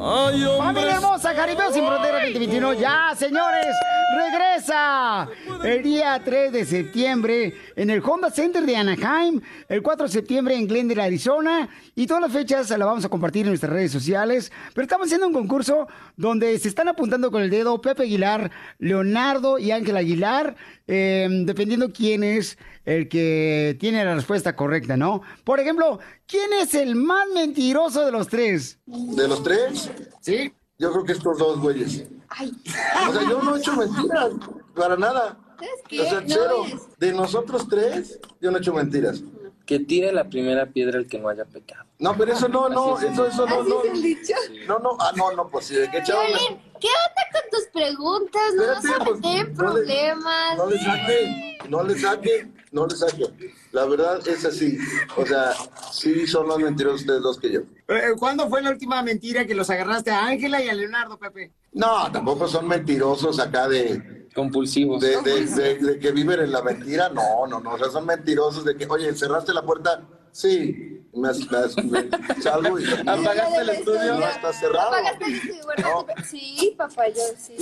Ay, Familia hermosa, Jaripeo sin frontera 2021. Ya, señores, regresa el día 3 de septiembre en el Honda Center de Anaheim, el 4 de septiembre en Glendale, Arizona, y todas las fechas las vamos a compartir en nuestras redes sociales. Pero estamos haciendo un concurso donde se están apuntando con el dedo Pepe Aguilar, Leonardo y Ángel Aguilar, eh, dependiendo quién es el que tiene la respuesta correcta, ¿no? Por ejemplo, ¿quién es el más mentiroso de los tres? ¿De los tres? Sí. Yo creo que estos dos güeyes. O sea, yo no he hecho mentiras, para nada. O sea, No cero. es. De nosotros tres, yo no he hecho mentiras. Que tire la primera piedra el que no haya pecado. No, pero eso no, no, es. eso, eso no, ¿Así no. es el dicho? No, no, ah, no, no, pues sí, de qué chavo. Violín, ¿qué onda con tus preguntas? No nos Espérate, pues, meter en no le- problemas. No le saque, no le saque, no le saque. La verdad es así. O sea, sí son más mentirosos ustedes dos que yo. Eh, ¿Cuándo fue la última mentira que los agarraste a Ángela y a Leonardo, Pepe? No, tampoco son mentirosos acá de... Compulsivos. De, de- de- de que viven en la mentira, no, no, no. O sea, son mentirosos de que, oye, cerraste la puerta. Sí, me, has- me me- salgo y... <laughs> ¿Apagaste el estudio? No, está cerrado. ¿Apagaste el estudio? Bueno, Sí, papá, yo sí.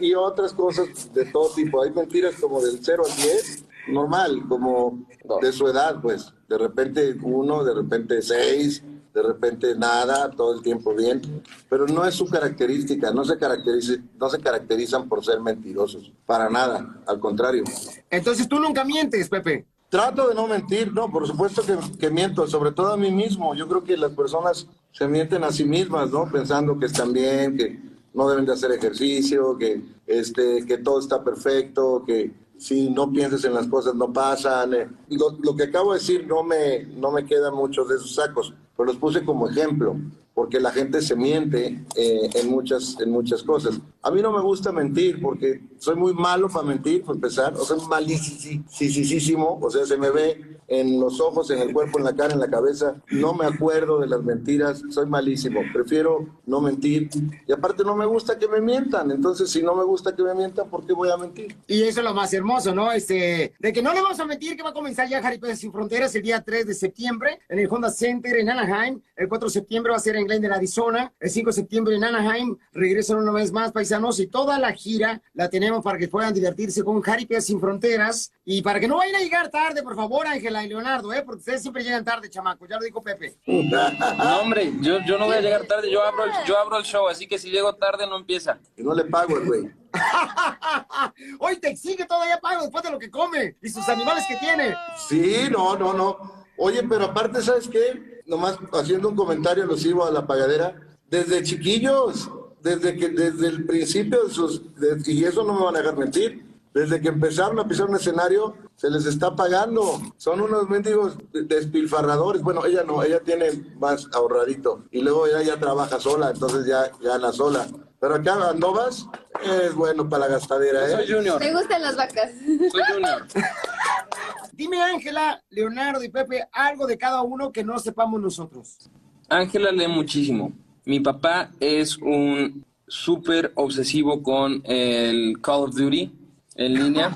Y, y otras cosas de todo tipo. Hay mentiras como del 0 al 10, normal, como de su edad, pues. De repente uno, de repente seis, de repente nada, todo el tiempo bien. Pero no es su característica, no se, caracteriza, no se caracterizan por ser mentirosos, para nada, al contrario. Entonces tú nunca mientes, Pepe. Trato de no mentir, no, por supuesto que, que miento, sobre todo a mí mismo. Yo creo que las personas se mienten a sí mismas, ¿no? Pensando que están bien, que no deben de hacer ejercicio, que, este, que todo está perfecto, que si no piensas en las cosas no pasan. eh. Lo, que acabo de decir no me, no me quedan muchos de esos sacos, pero los puse como ejemplo, porque la gente se miente eh, en, muchas, en muchas cosas. A mí no me gusta mentir, porque soy muy malo para mentir, por empezar, o sea, malísimo, o sea, se me ve en los ojos, en el cuerpo, en la cara, en la cabeza, no me acuerdo de las mentiras, soy malísimo, prefiero no mentir, y aparte no me gusta que me mientan, entonces si no me gusta que me mientan, ¿por qué voy a mentir? Y eso es lo más hermoso, ¿no? Este, de que no le vamos a mentir que va a comenzar ya Jaripeo Sin Fronteras el día 3 de septiembre en el Honda Center en Anaheim. El 4 de septiembre va a ser en Glendale, Arizona. El 5 de septiembre en Anaheim. Regresan una vez más, paisanos. Y toda la gira la tenemos para que puedan divertirse con Jaripeo Sin Fronteras. Y para que no vayan a llegar tarde, por favor, Ángela y Leonardo, ¿eh? Porque ustedes siempre llegan tarde, chamacos. Ya lo dijo Pepe. No, hombre, yo, yo no voy a llegar tarde, yo abro, el, yo abro el show, así que si llego tarde no empieza. Y no le pago el güey. <laughs> Hoy te exige todavía pago después de lo que come y sus animales que tiene. Sí, no, no, no. Oye, pero aparte, ¿sabes qué? Nomás haciendo un comentario alusivo a la pagadera. Desde chiquillos, desde que desde el principio de sus... de- y eso no me van a dejar mentir. Desde que empezaron a pisar un escenario, se les está pagando. Son unos mendigos despilfarradores. Bueno, ella no, ella tiene más ahorradito. Y luego ella ya trabaja sola, entonces ya gana sola. Pero acá Andovas es bueno para la gastadera, ¿eh? Me gustan las vacas. Soy Junior. <laughs> Dime, Ángela, Leonardo y Pepe, algo de cada uno que no sepamos nosotros. Ángela lee muchísimo. Mi papá es un súper obsesivo con el Call of Duty en línea,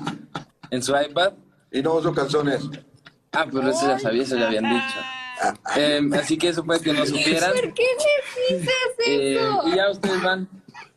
en su iPad. Y no uso calzones. Ah, pero eso ya sabía, eso ya habían dicho. Em, así que eso fue que no supieran. ¿Por qué le dices Eh, eso? y ya ustedes van.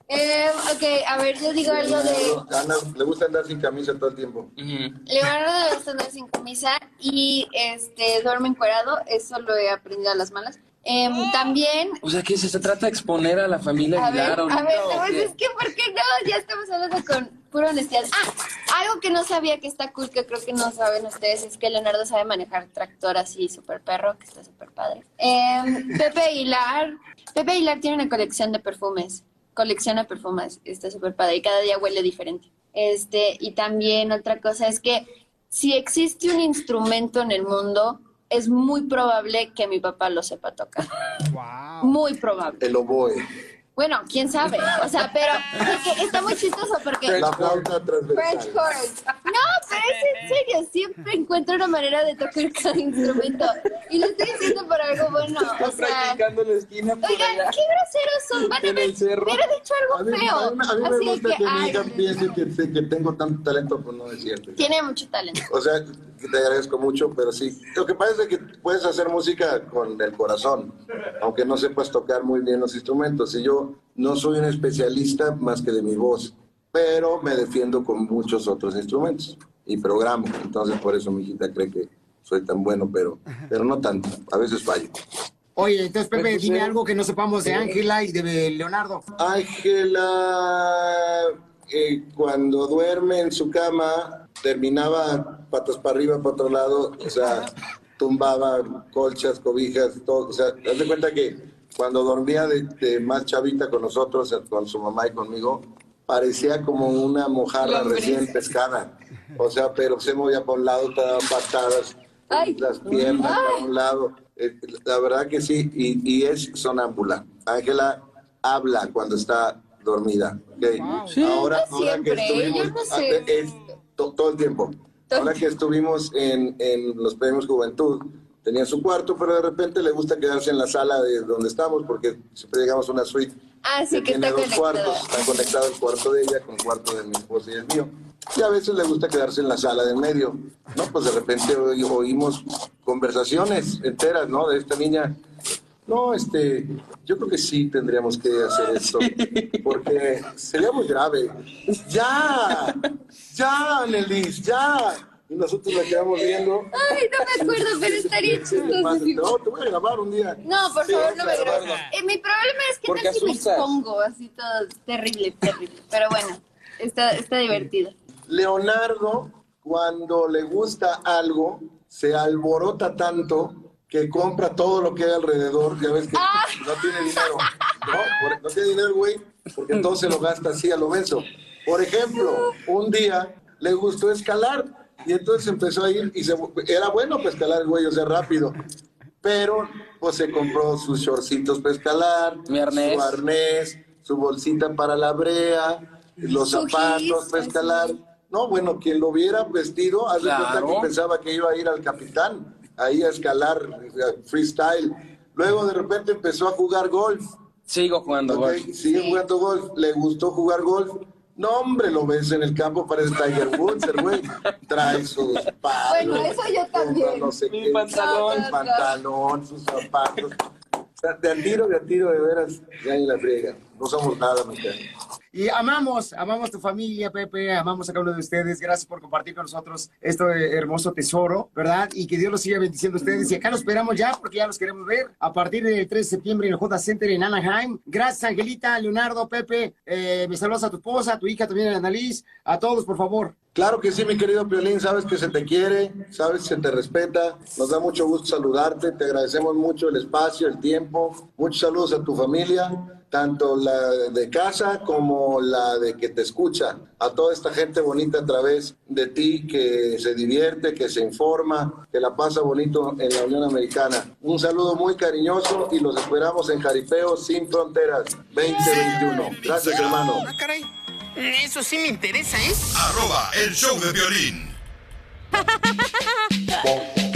Eh, ok, a ver, yo digo algo de... Ana, le gusta andar sin camisa todo el tiempo. Leonardo debe estar andar sin camisa y este duerme encuerado, eso lo he aprendido a las malas. Em, también, O sea, que se, se trata de exponer a la familia a ver, Aguilar a ahorita, ver, ¿o no, qué? es que ¿por qué no? Ya estamos hablando con pura honestidad. Ah, algo que no sabía que está cool, que creo que no saben ustedes, es que Leonardo sabe manejar tractor así, súper perro, que está súper padre. Em, Pepe Aguilar, Pepe Aguilar tiene una colección de perfumes, colecciona perfumes, está súper padre y cada día huele diferente. Este, y también otra cosa es que si existe un instrumento en el mundo, es muy probable que mi papá lo sepa tocar. Muy probable. El oboe. Bueno, quién sabe. O sea, pero es que está muy chistoso porque. La flauta transversal. No, pero es en serio. Siempre encuentro una manera de tocar cada instrumento. Y lo estoy diciendo por algo bueno. O sea. practicando en la esquina por Oigan, allá. qué groseros son. Van a ver. Hubiera dicho A algo mí, feo. a mí- a mí me gusta que, que mi hija piense que, que tengo tanto talento, pues no es cierto. tiene mucho talento. O sea, que te agradezco mucho, pero sí. Lo que pasa es que puedes hacer música con el corazón, aunque no sepas tocar muy bien los instrumentos. Y yo no soy un especialista más que de mi voz, pero me defiendo con muchos otros instrumentos y programo. Entonces, por eso mi hijita cree que soy tan bueno, pero, pero no tanto. A veces fallo. Oye, entonces, Pepe, dime sí. algo que no sepamos de Sí. Ángela y de Leonardo. Ángela, eh, cuando duerme en su cama, terminaba patas para arriba, para otro lado, o sea, tumbaba colchas, cobijas, todo. O sea, haz de cuenta que cuando dormía de, de más chavita con nosotros, con su mamá y conmigo, parecía como una mojarra recién pescada. O sea, pero se movía para un lado, te daba patadas, las piernas para un lado. Eh, la verdad que sí, y, y es sonámbula. Ángela habla cuando está dormida. ahora, No ahora que estuvimos, yo no sé. es to- todo el tiempo. Ahora que estuvimos en, en los premios Juventud, tenía su cuarto, pero de repente le gusta quedarse en la sala de donde estamos, porque siempre llegamos a una suite Ah, sí, que tiene está dos cuartos, está conectado el cuarto de ella con el cuarto de mi esposa y el mío. Y a veces le gusta quedarse en la sala de en medio. No, pues de repente oí- oímos conversaciones enteras, ¿no? De esta niña. No, este, yo creo que sí tendríamos que hacer <laughs> esto, porque sería muy grave. Ya, ya, Nelis, ya. Y nosotros la quedamos viendo. Ay, no me acuerdo, pero estaría <laughs> chistoso. No, te voy a grabar un día. No, por Sí, favor, no me grabes. Eh, mi problema es que Porque tal si me expongo así todo terrible, terrible. Pero bueno, está, está divertido. Leonardo, cuando le gusta algo, se alborota tanto que compra todo lo que hay alrededor. Ya ves que Ah. no tiene dinero. No, Por- no tiene dinero, güey, porque todo se lo gasta así a lo menso. Por ejemplo, un día le gustó escalar. Y entonces empezó a ir y se, era bueno para escalar el güey, o sea, rápido. Pero pues se compró sus shortcitos para escalar, arnés. su arnés, su bolsita para la brea, los Su zapatos gis, para escalar. No, bueno, quien lo hubiera vestido, haz de cuenta que pensaba que iba a ir al capitán, ahí a escalar freestyle. Luego de repente empezó a jugar golf. Sigo jugando golf. Sigue jugando golf. Le gustó jugar golf. No, hombre, lo ves en el campo, parece Tiger Woods, el güey. Trae sus palos. Bueno, eso yo también. No sé Mi qué, pantalón. Su pantalón, sus zapatos. O sea, de a tiro, de a tiro, de veras, ya ni la friega. No somos nada, mi cara. Y amamos, amamos tu familia, Pepe, amamos a cada uno de ustedes. Gracias por compartir con nosotros este hermoso tesoro, ¿verdad? Y que Dios los siga bendiciendo a ustedes. Y acá los esperamos ya, porque ya los queremos ver a partir del 3 de septiembre en el J Center en Anaheim. Gracias, Angelita, Leonardo, Pepe. Eh, me saludas a tu esposa, a tu hija también, Annalise. A todos, por favor. Claro que sí, mi querido Piolín, sabes que se te quiere, sabes que se te respeta, nos da mucho gusto saludarte, te agradecemos mucho el espacio, el tiempo, muchos saludos a tu familia, tanto la de casa como la de que te escucha, a toda esta gente bonita a través de ti que se divierte, que se informa, que la pasa bonito en la Unión Americana. Un saludo muy cariñoso y los esperamos en Jaripeo Sin Fronteras 2021. Gracias, hermano. Ah, caray. Eso sí me interesa, ¿eh? Arroba el show de violín. <laughs>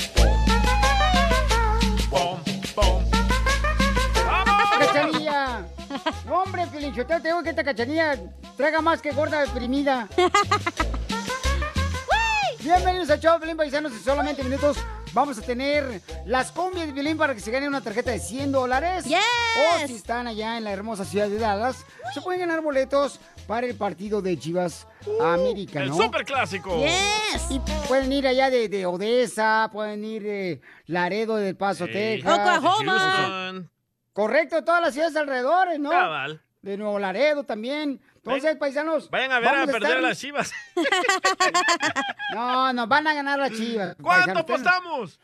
No, hombre, Pilinchotelo, te digo que esta cachanilla traga más que gorda deprimida. <laughs> Bienvenidos a Chavo Pelín Paisanos. En solamente minutos vamos a tener las combias de Pelín para que se gane una tarjeta de 100 dólares. O si están allá en la hermosa ciudad de Dallas, se pueden ganar boletos para el partido de Chivas América, El ¿no? superclásico. Y pueden ir allá de, de Odessa, pueden ir de Laredo del Paso, Sí. Texas. Houston. Correcto, todas las ciudades alrededor, ¿no? Cabal. De Nuevo Laredo también. Entonces, paisanos. Vayan a ver a perder estar- a las chivas. <laughs> No, no, van a ganar las chivas. ¿Cuánto apostamos?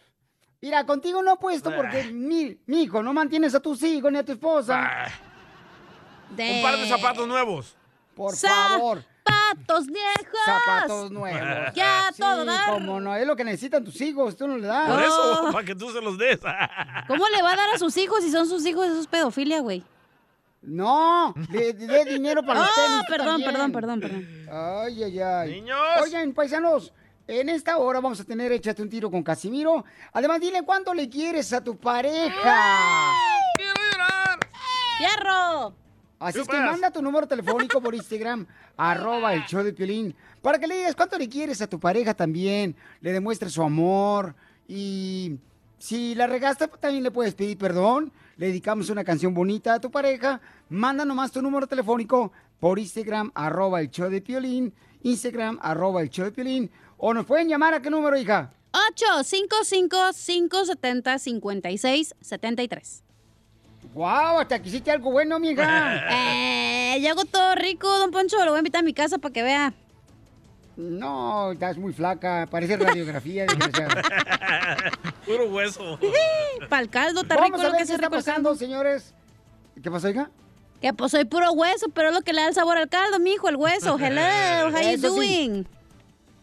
Mira, contigo no apuesto porque mi, mi hijo no mantienes a tus hijos ni a tu esposa. Un par de zapatos nuevos. Por favor. Zapatos viejos. Zapatos nuevos. Ya, Sí, todo dar. como no, es lo que necesitan tus hijos, tú no le das. Por eso, para que tú se los des. <laughs> ¿Cómo le va a dar a sus hijos si son sus hijos? Eso es pedofilia, güey. No, le dé dinero para los Ah, tenis. tú perdón, también. perdón, perdón, perdón. Ay, ay, ay. Niños. Oigan, paisanos, en esta hora vamos a tener Échate un tiro con Casimiro. Además, dile cuánto le quieres a tu pareja. ¡Quiero llorar! ¡Fierro! Así es que manda tu número telefónico por Instagram, <laughs> arroba el show de Piolín, para que le digas cuánto le quieres a tu pareja también, le demuestres su amor y si la regaste, pues, también le puedes pedir perdón, le dedicamos una canción bonita a tu pareja, manda nomás tu número telefónico por Instagram, arroba el show de Piolín, Instagram, arroba el show de Piolín, o nos pueden llamar a qué número, hija. 855-570-5673. ¡Wow! Hasta que hiciste algo bueno, mija. <laughs> Eh, yo hago todo rico, don Poncho. Lo voy a invitar a mi casa para que vea. No, estás muy flaca, parece radiografía, desgraciada. <laughs> Puro hueso. <laughs> Para el caldo, está Vamos rico a lo ver que qué se está pasando, señores. ¿Qué pasó, hija? Que pues soy puro hueso, pero es lo que le da el sabor al caldo, mijo, el hueso. Hello, how you Eso sí. doing?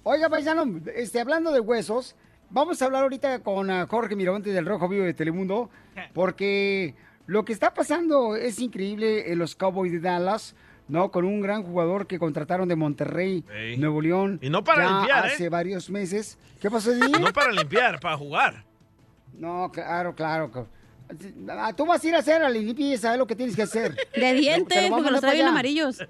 Oiga, paisano, este, hablando de huesos, vamos a hablar ahorita con ah, Jorge Miramontes del Rojo Vivo de Telemundo, porque lo que está pasando es increíble en los Cowboys de Dallas, ¿no? Con un gran jugador que contrataron de Monterrey, Ey. Nuevo León. Y no para ya limpiar, ¿eh? hace varios meses. ¿Qué pasó, Didi? No para limpiar, para jugar. No, claro, claro. Ah, Tú vas a ir a hacer a la limpia y sabes lo que tienes que hacer. De Te lo dientes, a porque los trae bien amarillos.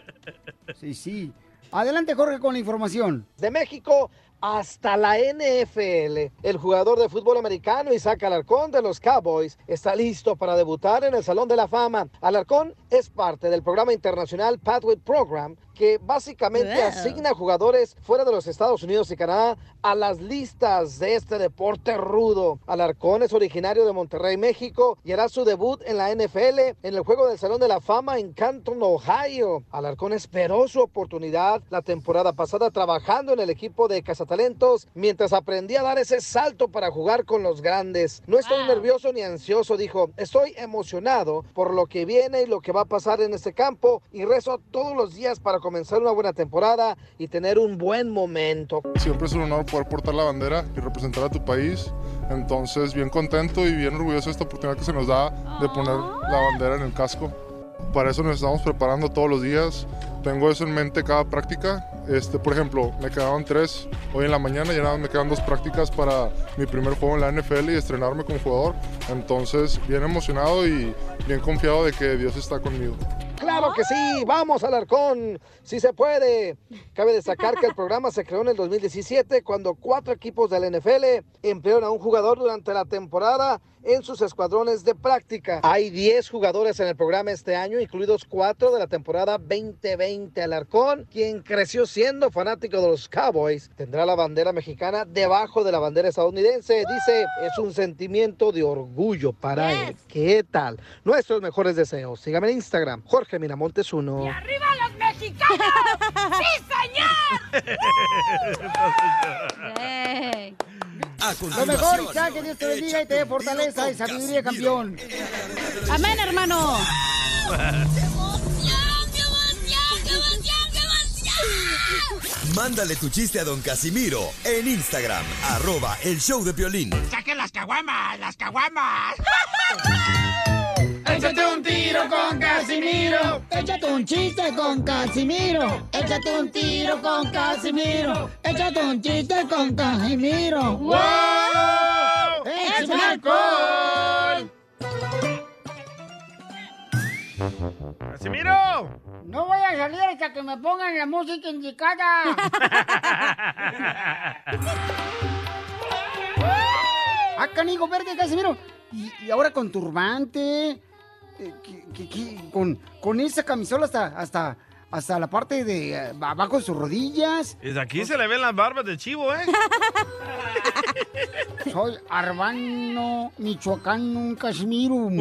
Sí, sí. Adelante, Jorge, con la información. De México hasta la NFL. El jugador de fútbol americano Isaac Alarcón de los Cowboys está listo para debutar en el Salón de la Fama. Alarcón es parte del programa internacional Pathway Program que básicamente Wow. asigna jugadores fuera de los Estados Unidos y Canadá a las listas de este deporte rudo. Alarcón es originario de Monterrey, México y hará su debut en la NFL en el juego del Salón de la Fama en Canton, Ohio. Alarcón esperó su oportunidad la temporada pasada trabajando en el equipo de cazatalentos mientras aprendía a dar ese salto para jugar con los grandes. No estoy nervioso ni ansioso, dijo. Estoy emocionado por lo que viene y lo que va a pasar en este campo y rezo todos los días para comenzar una buena temporada y tener un buen momento. Siempre es un honor poder portar la bandera y representar a tu país. Entonces, bien contento y bien orgulloso de esta oportunidad que se nos da de poner la bandera en el casco. Para eso nos estamos preparando todos los días. Tengo eso en mente cada práctica. Este, por ejemplo, me quedaban tres hoy en la mañana y nada me quedan dos prácticas para mi primer juego en la NFL y estrenarme como jugador. Entonces, bien emocionado y bien confiado de que Dios está conmigo. Claro que sí, vamos al arcón, si se puede. Cabe destacar que el programa se creó en el 2017 cuando cuatro equipos del NFL emplearon a un jugador durante la temporada en sus escuadrones de práctica. Hay 10 jugadores en el programa este año, incluidos cuatro de la temporada 2020. Alarcón, quien creció siendo fanático de los Cowboys, tendrá la bandera mexicana debajo de la bandera estadounidense. Dice, es un sentimiento de orgullo para él. ¿Qué tal? Nuestros mejores deseos. Sígame en Instagram, Jorge Miramontes 1. ¡Arriba los mexicanos! <laughs> ¡Sí, señor! <laughs> A Lo mejor, Isaac, que Dios te bendiga y te dé fortaleza y sabiduría, campeón. Amén, hermano. Mándale tu chiste a don Casimiro en Instagram, arroba el show de violín. ¡Saquen las caguamas! ¡Las caguamas! <laughs> Échate un tiro con Casimiro. Échate un chiste con Casimiro. Échate un tiro con Casimiro. Échate un chiste con Casimiro. ¡Wow! ¡Échame alcohol! ¡Casimiro! No voy a salir hasta que me pongan la música indicada. <laughs> ah, canigo verde, Casimiro. Y, y ahora con turbante. Con, con esa camisola hasta, hasta, hasta la parte de eh, abajo de sus rodillas. Desde aquí se le ven las barbas de chivo, ¿eh? <laughs> Soy Arbano Michoacán Casimiro. <laughs>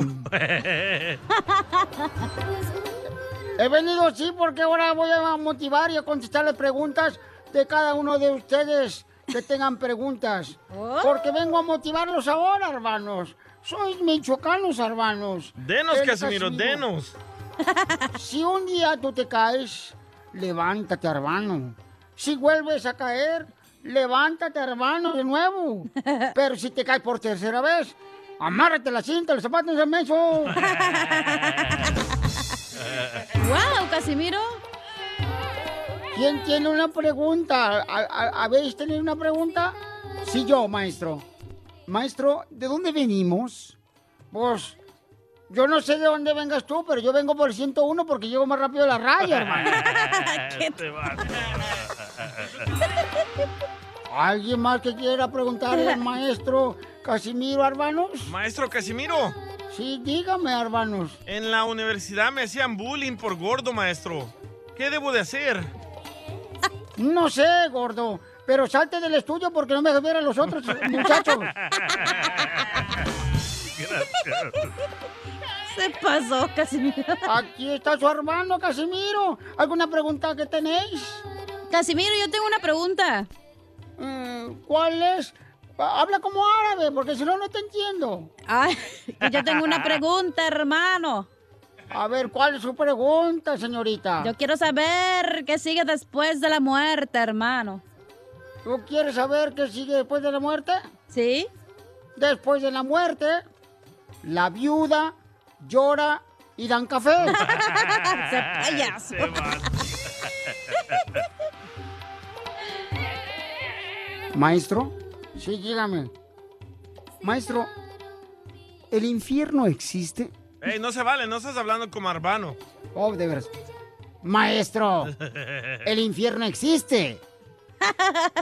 He venido sí porque ahora voy a motivar y a contestarle preguntas de cada uno de ustedes que tengan preguntas. Porque vengo a motivarlos ahora, hermanos. Sois michoacanos, hermanos. Denos, Casimiro, denos. <laughs> Si un día tú te caes, levántate, hermano. Si vuelves a caer, levántate, hermano, de nuevo. <laughs> Pero si te caes por tercera vez, amárrate la cinta, los zapatos de menso. ¡Wow, Casimiro! ¿Quién tiene una pregunta? ¿Ha- ha- ¿Habéis tenido una pregunta? Sí, yo, maestro. Maestro, ¿de dónde venimos? Pues, yo no sé de dónde vengas tú, pero yo vengo por el 101 porque llego más rápido a la radio, hermano. <laughs> Este. <laughs> ¿Alguien más que quiera preguntarle al maestro Casimiro, hermanos? Maestro Casimiro. Sí, dígame, hermanos. En la universidad me hacían bullying por gordo, maestro. ¿Qué debo de hacer? No sé, gordo, pero salte del estudio porque no me ver a los otros <laughs> muchachos. Se pasó, Casimiro. Aquí está su hermano, Casimiro. ¿Alguna pregunta que tenéis? Casimiro, yo tengo una pregunta. Mm, ¿Cuál es? Habla como árabe, porque si no, no te entiendo. Ay, <laughs> yo tengo una pregunta, hermano. A ver, ¿cuál es su pregunta, señorita? Yo quiero saber qué sigue después de la muerte, hermano. ¿Tú quieres saber qué sigue después de la muerte? Sí. Después de la muerte, la viuda llora y dan café. <laughs> ¡Se payaso! Maestro, sí, dígame. Maestro, ¿el infierno existe? Ey, no se vale, no estás hablando como Arbano. Oh, de veras. Maestro, <laughs> el infierno existe.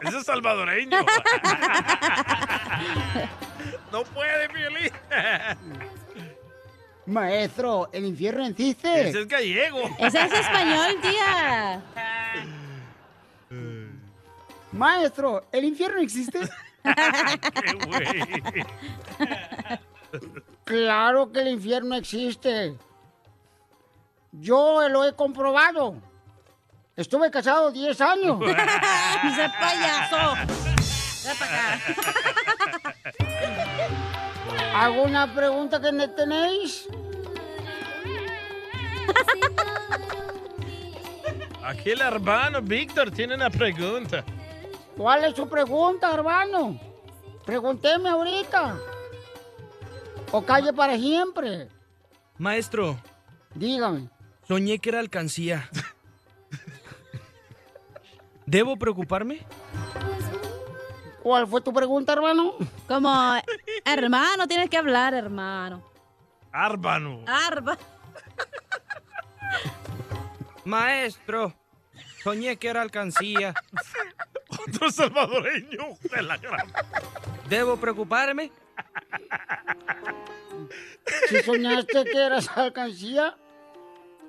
Ese es salvadoreño. <laughs> no puede, Piolín. Maestro, el infierno existe. Ese es gallego. Ese es español, tía. Maestro, ¿el infierno existe? <laughs> Qué güey. Claro que el infierno existe. Yo lo he comprobado. Estuve casado 10 años. <laughs> Dice payaso. Ven para acá. <laughs> ¿Alguna pregunta que me tenéis? Aquí el hermano Víctor tiene una pregunta. ¿Cuál es su pregunta, hermano? Pregúnteme ahorita. O calle para siempre. Maestro. Dígame. Soñé que era alcancía. <laughs> ¿Debo preocuparme? ¿Cuál fue tu pregunta, hermano? Como, hermano, tienes que hablar, hermano. Árbano. Arba. Maestro. Soñé que era alcancía. <laughs> Otro salvadoreño de la gran. ¿Debo preocuparme? Si soñaste que eras alcancía,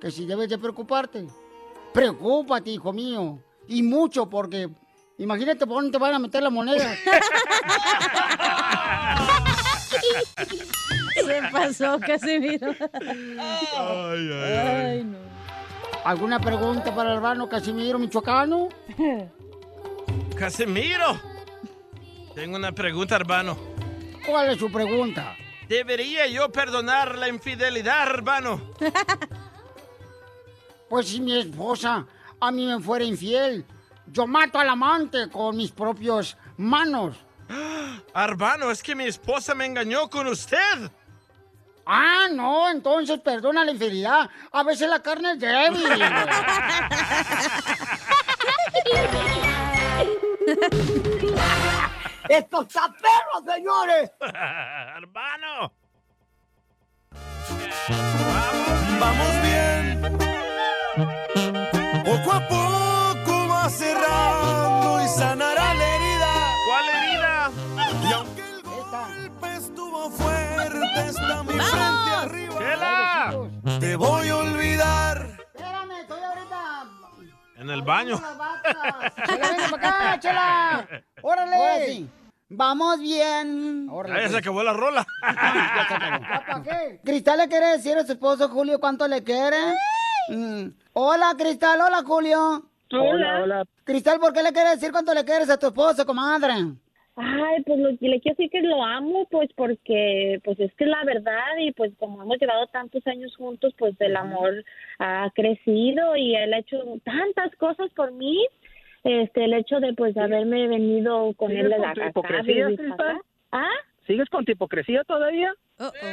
que si debes de preocuparte. Preocúpate, hijo mío. Y mucho, porque imagínate por dónde te van a meter la moneda. <laughs> Se pasó, Casimiro. Ay, ay, ay. no. ¿Alguna pregunta para el hermano Casimiro Michoacano? Casimiro. Tengo una pregunta, hermano. ¿Cuál es su pregunta? ¿Debería yo perdonar la infidelidad, hermano? Pues si mi esposa a mí me fuera infiel, yo mato al amante con mis propias manos. <gasps> Hermano, es que mi esposa me engañó con usted. Ah, no, entonces perdona la infidelidad. A veces la carne es débil. <laughs> ¡Esto está perro, señores! <laughs> hermano. Vamos bien. Sanará la herida. ¿Cuál herida? Y aunque el golpe estuvo fuerte, está mi frente arriba. ¡Chela! Te voy a olvidar. Espérame, estoy ahorita. En el baño. Chela, para acá, chela. Órale. Ahora sí. Vamos bien. Ah, <laughs> ya se acabó <laughs> la rola. ¿Para qué? Cristal le quiere decir a su esposo Julio cuánto le quiere. Mm. Hola, Cristal. Hola, Julio. Hola, hola. Cristal, ¿por qué le quieres decir cuánto le quieres a tu esposo, comadre? Ay, pues lo, le quiero decir que lo amo, pues porque pues es que es la verdad y pues como hemos llevado tantos años juntos, pues el amor ha crecido y él ha hecho tantas cosas por mí. Este, el hecho de pues haberme venido con él de ¿Sigues la casa. ¿Ah? ¿Sigues con tu hipocresía todavía?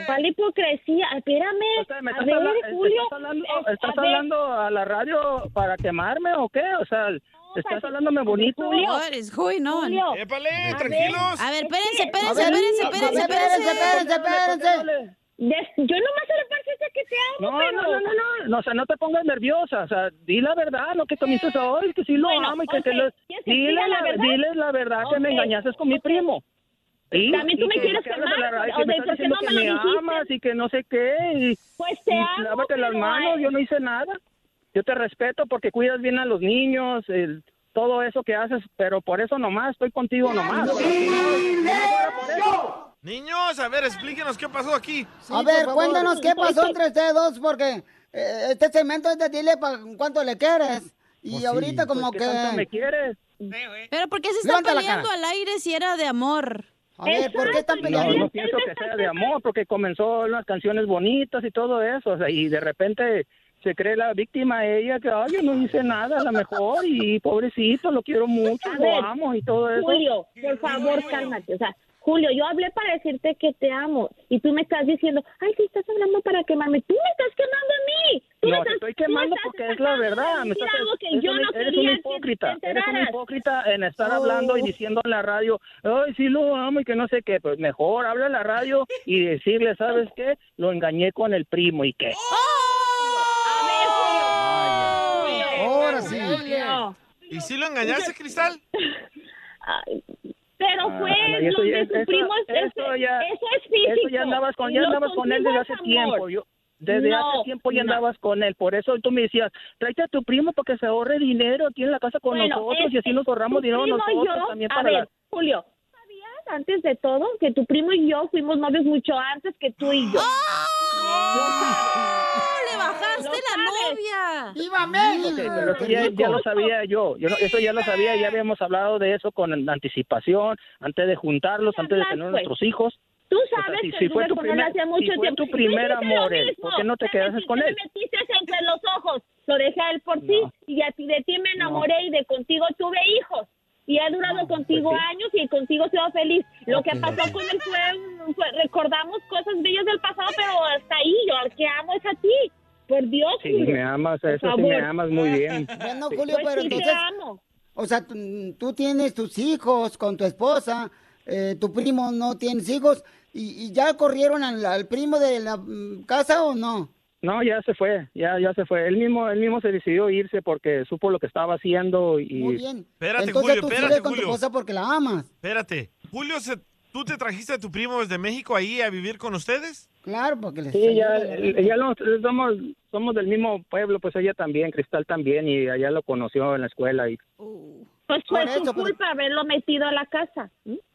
¿Cuál hipocresía? Espérame. ¿Me a estás, ver, habla- Julio. estás hablando, estás a ver. hablando a la radio para quemarme o qué? O sea, estás hablándome bonito. Julio. On? Julio. Épale, A tranquilos. A ver, espérense, espérense, espérense, espérense, espérense, espérense. espérense, Yo nomás se le parece que te amo, No, pero... no, no, no, no, no, o sea, no te pongas nerviosa, o sea, di la verdad, lo que comienzas hoy, que sí lo Bueno, amo y que ok, te lo... ¿quieres que Dile la la, verdad? diles la verdad que me engañaste con mi primo. Sí, También tú y me que- quieres que quemar, la radio, o que me de por qué no que me lo me dijiste. amas y que no sé qué, y, Pues te y amo, lávate las pero manos, yo no hice nada. Yo te respeto porque cuidas bien a los niños, el- todo eso que haces, pero por eso nomás, estoy contigo nomás. Niños, a ver, explíquenos qué pasó aquí. A ver, cuéntanos qué pasó entre ustedes dos, porque eh, este segmento es de dile pa- cuánto le quieres. Y Pues sí, ahorita como pues, que... ¿qué tanto me quieres? Pero ¿por qué se están peleando al aire si era de amor? A ver, ¿por qué están No, peleando? no pienso que sea de amor, porque comenzó unas canciones bonitas y todo eso, o sea, y de repente se cree la víctima ella que, ay, yo no hice nada, a lo mejor, y pobrecito, lo quiero mucho, A lo ver, amo y todo eso. Julio, por favor, cálmate. O sea, Julio, yo hablé para decirte que te amo y tú me estás diciendo, ay, sí, estás hablando para quemarme. Tú me estás quemando a mí. Tú me No, estás, te estoy me quemando estás porque es la verdad. Me estás, algo que eres yo un- no eres un hipócrita. Eres un hipócrita en estar hablando y diciendo en la radio, ay, sí lo amo y que no sé qué. Pues mejor habla en la radio y decirle, ¿sabes qué? Lo engañé con el primo y qué. Ahora sí. ¿Y si lo engañaste, Cristal? <laughs> Pero Ah, fue lo eso de ya- tu eso- primo, es- eso ya- eso es físico. Eso ya andabas con, ya andabas con él desde es hace amor. tiempo. Yo, desde No, hace tiempo ya no. andabas con él. Por eso tú me decías, tráete a tu primo para que se ahorre dinero aquí en la casa con Bueno, nosotros y así nos ahorramos dinero nosotros yo- también a para ver, la- Julio, ¿sabías antes de todo que tu primo y yo fuimos novios mucho antes que tú y yo? ¡Oh! ¡Le ¡Llevaste la novia! ¡Viva Ok, pero eso ya, ya lo sabía yo. Yo no- Eso ya lo sabía, ya habíamos hablado de eso con anticipación, antes de juntarlos, antes de tener nuestros hijos. Tú O sea, sabes si- que si fue tu primer- hace mucho si fue tiempo. tu primer amor. ¿por qué no te Me quedaste metiste- con él? Me metiste entre los ojos. Lo dejé a él por ti y a ti de ti me enamoré y de contigo tuve hijos. Y he durado contigo pues sí. años y contigo he sido feliz. Lo que pasó con él fue, fue- recordamos cosas bellas del pasado, pero hasta ahí yo al que amo es a ti. Por Dios, Sí, Julio. me amas, Por eso sí me amas muy bien. <laughs> Bueno. Julio, Pues pero sí, te entonces... amo. O sea, tú, tú tienes tus hijos con tu esposa, eh, tu primo no tienes hijos, y, y ya corrieron al, al primo de la mm, casa o no? No, ya se fue, ya ya se fue. Él mismo él mismo se decidió irse porque supo lo que estaba haciendo y Muy bien. Espérate, Entonces Julio, tú espérate, con tu Julio. esposa porque la amas. Espérate. Julio, se- ¿tú te trajiste a tu primo desde México ahí a vivir con ustedes? Claro, porque les Sí, ya, ya lo- somos, somos del mismo pueblo, pues ella también, Cristal también, y allá lo conoció en la escuela. y Pues fue Por tu eso, pero- culpa haberlo metido a la casa.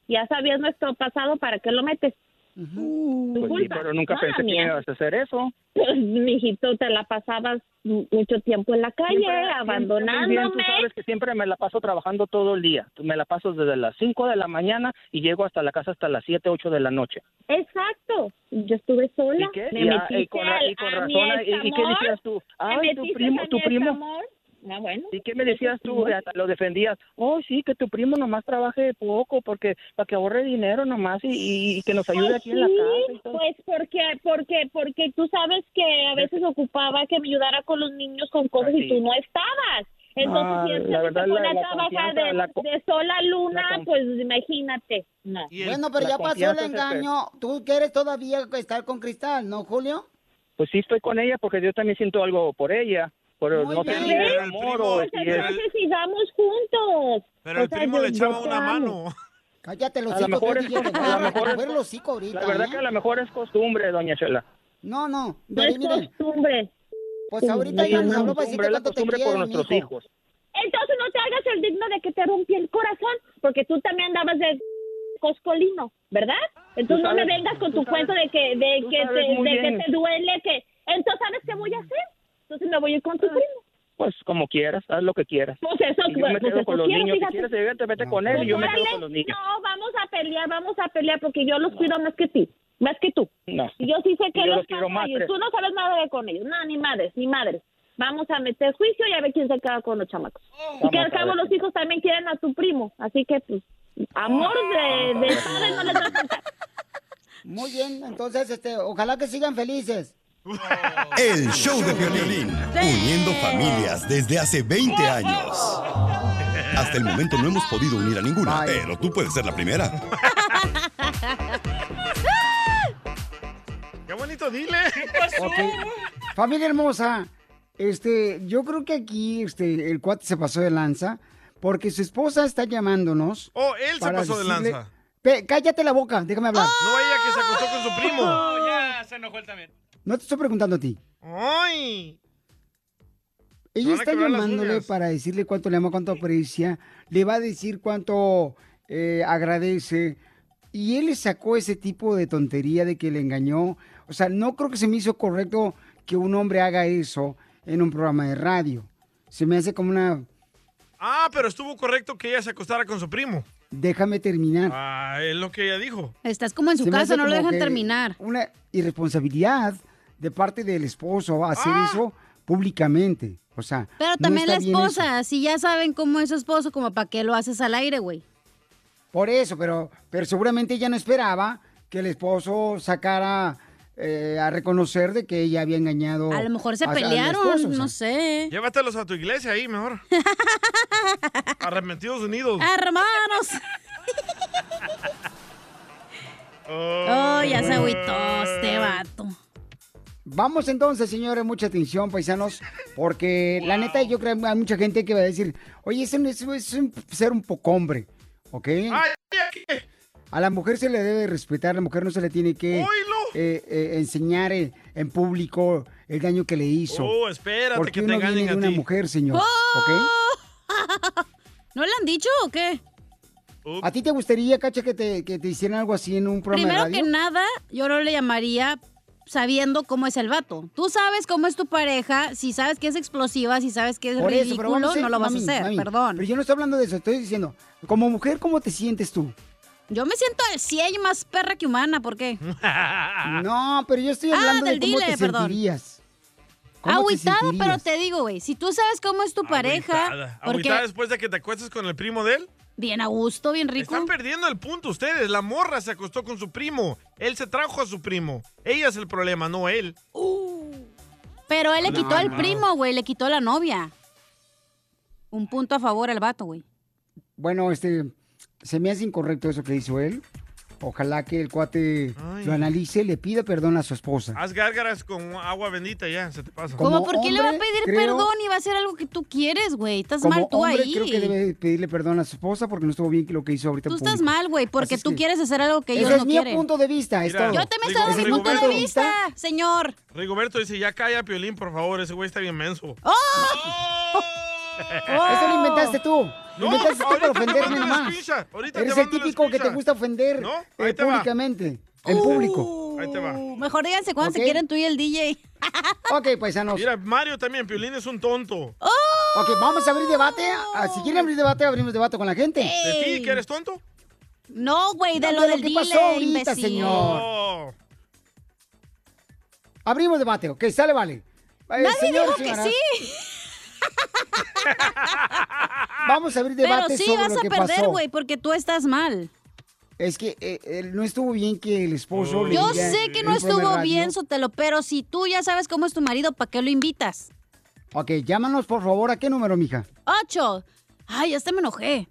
Ya sabías nuestro pasado, ¿para qué lo metes? Tu Pues sí, pero nunca no pensé que ibas a hacer eso. Pues, <laughs> mijito, te la pasabas mu- mucho tiempo en la calle, Siempre- muy bien, abandonándome. Tú sabes que siempre me la paso trabajando todo el día. Me la paso desde las 5 de la mañana y llego hasta la casa hasta las 7, 8 de la noche. Exacto. Yo estuve sola. ¿Y qué? Me Y, metiste y con, y con razón, ¿y, qué decías tú? Ay, tu primo, tu primo. examor. Ah, bueno. ¿Y qué me decías tú? Hasta lo defendías. Oh, sí, que tu primo nomás trabaje poco porque para que ahorre dinero nomás y, y- y que nos ayude Pues aquí en la casa. y todo. Pues porque, porque, porque tú sabes que a veces ocupaba que me ayudara con los niños con cosas y tú no estabas. Entonces, Ah, si él se pone a trabajar de, la sola luna, la pues imagínate. No. Bueno, pero ya pasó el engaño. ¿Tú quieres todavía estar con Cristal, no, Julio? Pues sí estoy con ella porque yo también siento algo por ella. Pero Muy no sé si es amor o si sigamos juntos. Pero el sea, primo yo- le echaba una amo. mano. Cállate los A mejor es voy a lo mejor es los ahorita, La verdad ¿eh? que a lo mejor es costumbre, doña Chela. No, no. No es miren, costumbre. pues ahorita ya nos habló para costumbre, decirte cuánto te por nuestros hijos. Entonces no te hagas el digno de que te rompí el corazón, porque tú también andabas de coscolino, ¿verdad? Entonces no me vengas con tu sabes- cuento de que de que te, de que te duele, que entonces sabes qué voy a hacer. Entonces me voy a ir con tu Ah. primo. Pues como quieras, haz lo que quieras. Pues eso, Y yo me pues quedo eso con los quiero, niños. Si quieres vete, vete con él y yo me quedo con los niños. No, vamos a pelear, vamos a pelear porque yo los cuido más que ti, más que tú. No. Y yo sí sé que Yo los los quiero más, ellos. Tú no sabes nada de con ellos. No, ni madres, ni madres. Vamos a meter juicio y a ver quién se queda con los chamacos. y que al cabo los hijos también quieren a tu primo. Así que, pues, amor de, de padre no les va a faltar. Muy bien, entonces, este, ojalá que sigan felices. <laughs> El show de violín, uniendo familias desde hace 20 años. Hasta el momento no hemos podido unir a ninguna, pero tú puedes ser la primera. <laughs> Qué bonito, dile. Familia hermosa, este, yo creo que aquí, este, el cuate se pasó de lanza porque su esposa está llamándonos. Oh, él se pasó de lanza. Pe- cállate la boca, déjame hablar. No ella que se acostó con su primo. No, <laughs> ya se enojó él también. No te estoy preguntando a ti. ¡Ay! Ella está llamándole para decirle cuánto le ama, cuánto aprecia, le va a decir cuánto eh, agradece. Y él le sacó ese tipo de tontería de que le engañó. O sea, no creo que se me hizo correcto que un hombre haga eso en un programa de radio. Se me hace como una... Ah, pero estuvo correcto que ella se acostara con su primo. Déjame terminar. Ah, es lo que ella dijo. Estás como en su Se casa, no lo dejan terminar. Una irresponsabilidad de parte del esposo hacer Ah. eso públicamente. O sea, Pero no también la esposa, si ya saben cómo es su esposo, como para qué lo haces al aire, güey. Por eso, pero, pero seguramente ella no esperaba que el esposo sacara eh, a reconocer de que ella había engañado. A lo mejor se a- pelearon, esposo, o sea. no sé. Llévatelos a tu iglesia ahí mejor. <laughs> Arrepentidos Unidos. Hermanos. <laughs> Oh, ya se agüitó este vato. Vamos entonces, señores, mucha atención, paisanos, porque la neta yo creo que hay mucha gente que va a decir, oye, es un, es un- es un ser un poco hombre, ¿ok? A la mujer se le debe respetar, a la mujer no se le tiene que eh, eh, enseñar eh, en público el daño que le hizo. Oh, espérate porque que te uno engañen viene de a una ti. mujer, señor, ¡Oh! ¿ok? <laughs> ¿No le han dicho o qué? ¿A ti te gustaría, Cacha, que te, que te hicieran algo así en un programa Primero de que radio? nada, yo no le llamaría sabiendo cómo es el vato. Tú sabes cómo es tu pareja, si sabes que es explosiva, si sabes que es Por eso, pero ridículo, no lo vas mami, a hacer, mami, perdón. Pero yo no estoy hablando de eso, estoy diciendo, como mujer, ¿cómo te sientes tú? Yo me siento al 100 más perra que humana, ¿por qué? <laughs> No, pero yo estoy Ah, hablando del de cómo dile, te perdón. sentirías. ¿Cómo te Agüitada, pero te digo, güey, si tú sabes cómo es tu pareja, Agüitada. porque después de que te acuestes con el primo de él. Bien a gusto, bien rico. Están perdiendo el punto ustedes. La morra se acostó con su primo. Él se trajo a su primo. Ella es el problema, no él. Pero él le No, quitó al no. primo, güey, le quitó a la novia. Un punto a favor al vato, güey. Bueno, este, se me hace incorrecto eso que hizo él. Ojalá que el cuate lo analice, le pida perdón a su esposa. Haz gárgaras con agua bendita ya, se te pasa. ¿Cómo? ¿Por qué le va a pedir creo- perdón y va a hacer algo que tú quieres, güey? Estás Como mal tú hombre, ahí. creo que debe pedirle perdón a su esposa porque no estuvo bien lo que hizo ahorita. Tú estás mal, güey, porque Así es tú que- quieres hacer algo que ellos Ese es no mi quieren. punto de vista, es Mira. Yo también estoy dando mi punto de vista, señor. Rigoberto dice, ya calla Piolín, por favor, ese güey está bien menso. ¡Oh! Eso lo inventaste tú. No, inventaste tú para te ofenderme nomás. Eres te el típico que te gusta ofender ¿No? eh, públicamente, en Uh. público. Ahí te va. Mejor díganse cuándo se quieren tú y el DJ. <laughs> Ok, paisanos. Mira, Mario también, Piolín es un tonto. Ok, vamos a abrir debate. Ah, Si quieren abrir debate, abrimos debate con la gente. ¿De ti, que eres tonto? No, güey, de No, lo de lo del que pasó ahorita, imbécil. señor. Oh. Abrimos debate, ok, sale, vale. Eh, Nadie señor, dijo que sí. Vamos a abrir Pero debate sí sobre vas lo a que perder, pasó. güey, porque tú estás mal. Es que eh, eh, no estuvo bien que el esposo le Yo diga sé que no estuvo radio- bien, Sotelo, pero si tú ya sabes cómo es tu marido, ¿para qué lo invitas? Ok, llámanos por favor. ¿A qué número, mija? Ocho. Ay, hasta me enojé.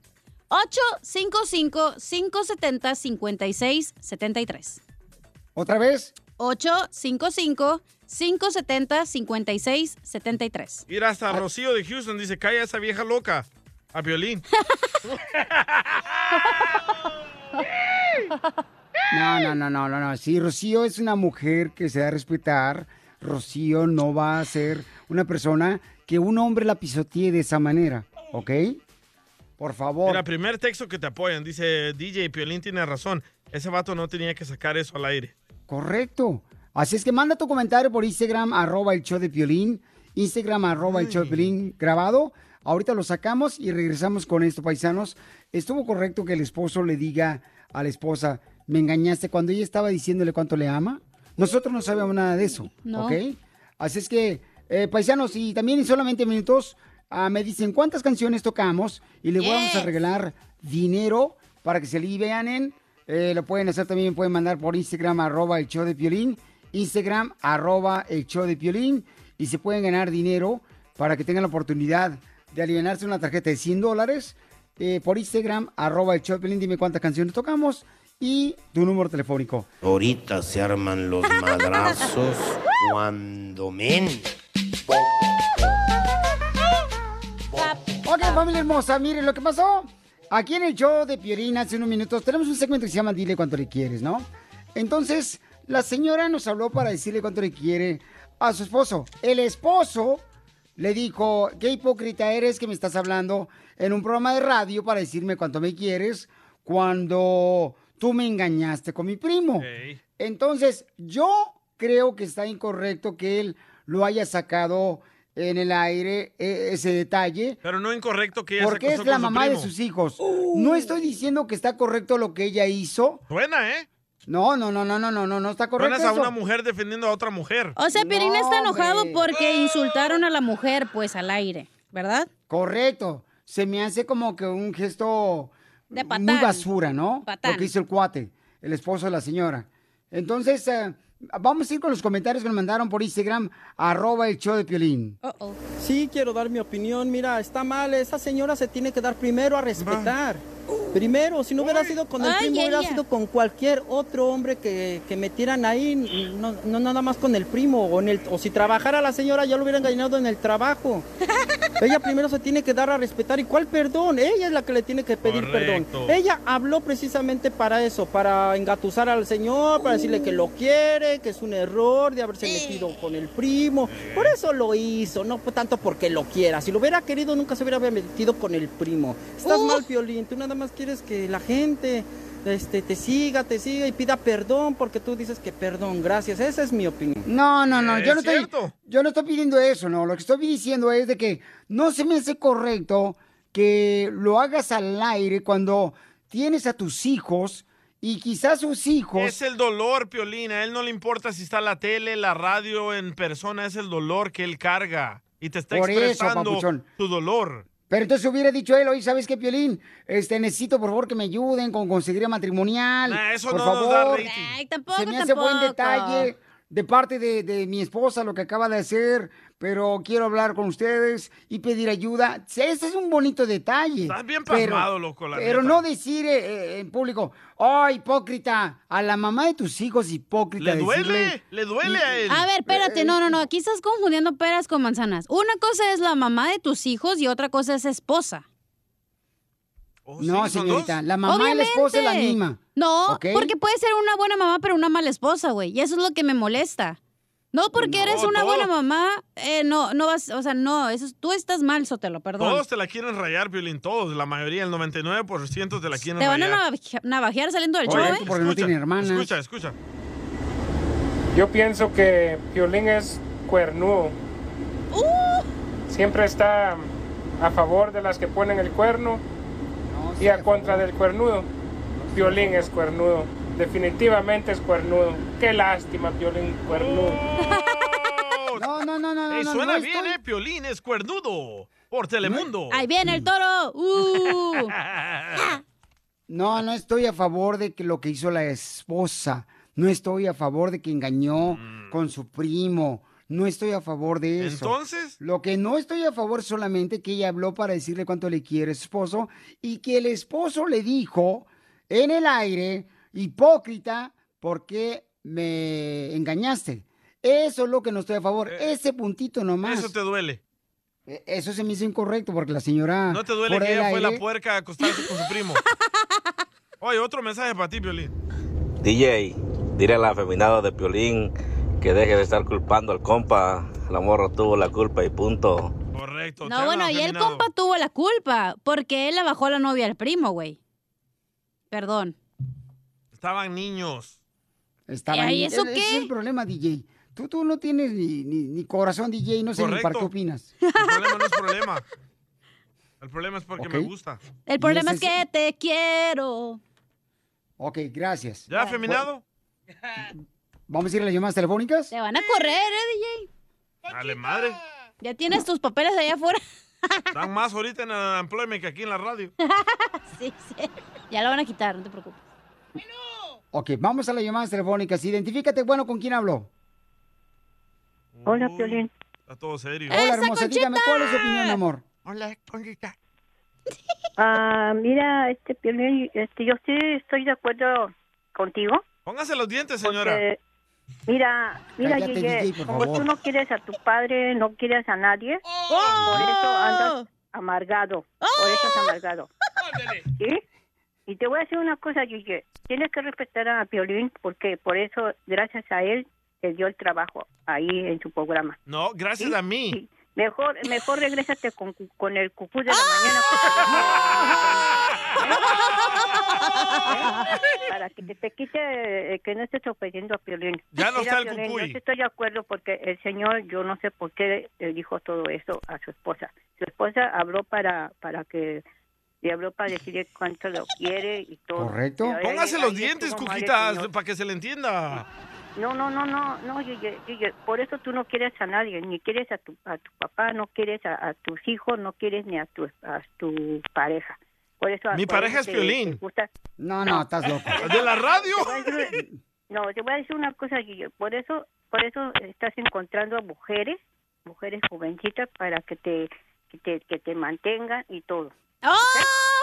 855-570-5673. ¿Otra vez? 855-570-5673. Mira, hasta Rocío de Houston dice, calla esa vieja loca. A Piolín. <laughs> No, no, no, no, no, no. Si Rocío es una mujer que se da a respetar, Rocío no va a ser una persona que un hombre la pisotee de esa manera, ¿ok? Por favor. Mira, primer texto que te apoyan. Dice, DJ, Piolín tiene razón. Ese vato no tenía que sacar eso al aire. Correcto. Así es que manda tu comentario por Instagram, arroba el show de Piolín. Instagram, arroba el show de Piolín grabado. Ahorita lo sacamos y regresamos con esto, paisanos. Estuvo correcto que el esposo le diga a la esposa, me engañaste cuando ella estaba diciéndole cuánto le ama. Nosotros no sabemos nada de eso, No. ¿ok? Así es que, eh, paisanos, y también en solamente minutos ah, me dicen cuántas canciones tocamos y le vamos a regalar dinero para que se alivianen. Eh, lo pueden hacer también, pueden mandar por Instagram, arroba el show de Piolín. Instagram, arroba el show de Piolín. Y se pueden ganar dinero para que tengan la oportunidad de aliviarse una tarjeta de 100 dólares. eh, por Instagram, arroba el show de Piolín. Dime cuántas canciones tocamos y tu número telefónico. Ahorita se arman los <laughs> madrazos cuando men. Ok, familia hermosa, miren lo que pasó. Aquí en el show de Piolín hace unos minutos tenemos un segmento que se llama Dile cuánto le quieres, ¿no? Entonces, la señora nos habló para decirle cuánto le quiere a su esposo. El esposo le dijo, qué hipócrita eres que me estás hablando en un programa de radio para decirme cuánto me quieres cuando tú me engañaste con mi primo. Entonces, yo creo que está incorrecto que él lo haya sacado en el aire e- ese detalle. Pero no incorrecto que ella Porque es la mamá de sus hijos. No estoy diciendo que está correcto lo que ella hizo. Buena, ¿eh? No, no, no, no, no, no, no, no está correcto. Buenas a eso. una mujer defendiendo a otra mujer. O sea, Piolín está enojado hombre. porque insultaron a la mujer, pues, al aire, ¿verdad? Correcto. Se me hace como que un gesto De muy patán. basura, ¿no? Patán. Lo que hizo el cuate, el esposo de la señora. Entonces, eh, vamos a ir con los comentarios que nos mandaron por Instagram, arroba el show de Piolín. Sí, quiero dar mi opinión. Mira, está mal. Esa señora se tiene que dar primero a respetar. Primero, si no hubiera sido con el Ay, primo, hubiera ella. sido con cualquier otro hombre que, que metieran ahí, no, no nada más con el primo. O, en el, o si trabajara la señora, ya lo hubieran engañado en el trabajo. <laughs> Ella primero se tiene que dar a respetar. ¿Y cuál perdón? Ella es la que le tiene que pedir Correcto. perdón. Ella habló precisamente para eso, para engatusar al señor, para decirle que lo quiere, que es un error de haberse metido con el primo. Por eso lo hizo, no tanto porque lo quiera. Si lo hubiera querido, nunca se hubiera metido con el primo. Estás Uh. mal, Piolín. Tú nada más quieres que la gente este, te siga, te siga y pida perdón porque tú dices que perdón, gracias. Esa es mi opinión. No, no, no, yo Es no estoy, yo no estoy pidiendo eso, no. Lo que estoy diciendo es de que no se me hace correcto que lo hagas al aire cuando tienes a tus hijos y quizás sus hijos. Es el dolor, Piolín. A él no le importa si está la tele, la radio, en persona. Es el dolor que él carga. Y te está Por eso, expresando papuchón. tu dolor. Pero entonces hubiera dicho él, oye, ¿sabes qué, Piolín? Este, necesito, por favor, que me ayuden con conseguir matrimonial. Nah, eso por no nos favor. da rating. Ay, tampoco, Se me hace buen tampoco. detalle de parte de, de mi esposa lo que acaba de hacer, pero quiero hablar con ustedes y pedir ayuda. Ese es un bonito detalle. Estás bien pero- pasmado, loco, la Pero neta. no decir eh, eh, en público, oh, hipócrita, a la mamá de tus hijos hipócrita. Le duele, le duele a él. A ver, espérate, no, no, no, aquí estás confundiendo peras con manzanas. Una cosa es la mamá de tus hijos y otra cosa es esposa. No, señorita, la mamá y la esposa es la misma. No, porque puede ser una buena mamá, pero una mala esposa, güey. Y eso es lo que me molesta. No porque eres una todo- buena mamá, eh, no, no vas, o sea, no, eso es- tú estás mal, Sotelo, perdón. Todos te la quieren rayar, Piolín. Todos. La mayoría, el 99% te la quieren Te van a rayar. navaje- navajear saliendo del show, ¿eh? Escucha, Escucha, escucha. Yo pienso que Piolín es cuernudo. Siempre está a favor de las que ponen el cuerno y a contra del cuernudo. Piolín es cuernudo. Definitivamente es cuernudo. Qué lástima, Piolín cuernudo. <laughs> No, no, no, no, no, suena no bien, estoy- ¿eh? Piolín es cuernudo. Por Telemundo. Ahí viene el toro. Uh. <laughs> No, no estoy a favor de que lo que hizo la esposa. No estoy a favor de que engañó con su primo. No estoy a favor de eso. ¿Entonces? Lo que no estoy a favor solamente que ella habló para decirle cuánto le quiere a su esposo y que el esposo le dijo en el aire, hipócrita, ¿por qué me engañaste? Eso es lo que no estoy a favor. Ese puntito nomás. Eh, Eso te duele. E- Eso se me hizo incorrecto porque la señora... ¿No te duele por que el ella fue la puerca a acostarse con su primo? <laughs> Oye, otro mensaje para ti, Piolín. DJ, dile al afeminado de Piolín que deje de estar culpando al compa. La morra tuvo la culpa y punto. Correcto. No, bueno, y el compa tuvo la culpa, porque él la bajó a la novia al primo, güey. Perdón. Estaban niños. Estaban ¿Y eso qué? es el problema, DJ. Tú, tú no tienes ni, ni- ni corazón, DJ, no sé ni para Correcto. qué opinas. El problema no es problema. El problema es porque me gusta. El problema es que te quiero. Ok, gracias. ¿Ya afeminado? ¿Vamos a ir a las llamadas telefónicas? Te van a correr, ¿eh, DJ? Dale, madre. Ya tienes tus papeles allá afuera. Dan más ahorita en el employment que aquí en la radio. <laughs> sí, sí. Ya lo van a quitar, no te preocupes. Ok, vamos a las llamadas telefónicas. Identifícate, bueno, ¿con quién hablo? Hola, Piolín. Está todo serio. Hola, hermosa, dígame, ¿cuál es su opinión, mi amor? Hola, Conchita. <laughs> Ah, mira, este Piolín, este, yo sí estoy de acuerdo contigo. Póngase los dientes, señora. porque, mira, mira, Cállate, Guille, DJ, por como favor. tú no quieres a tu padre, no quieres a nadie, por eso andas amargado, por eso es amargado. ¿Sí? Y te voy a decir una cosa, Guille, tienes que respetar a Piolín porque por eso, gracias a él, te dio el trabajo ahí en su programa. No, gracias a mí. Mejor, mejor regrésate con, cu- con el cucú de la mañana. porque- <laughs> Para que te, te quite, eh, que no estés ofendiendo a Piolín. Ya no está el Piolín, cucuy. Yo estoy de acuerdo porque el señor, yo no sé por qué le dijo todo eso a su esposa. Su esposa habló para, para que, le habló para decirle cuánto lo quiere y todo. Correcto. Póngase los dientes, Cuquitas, para que se le entienda. No, no, no, no, no, Guille, Guille, por eso tú no quieres a nadie, ni quieres a tu, a tu papá, no quieres a, a tus hijos, no quieres ni a tu, a tu pareja. Por eso, Mi por pareja eso es gusta- No, no, estás loco. <laughs> ¿De la radio? Te voy a decir- No, te voy a decir una cosa, Guille, por eso, por eso estás encontrando a mujeres, mujeres jovencitas para que te, que te, que te mantengan y todo.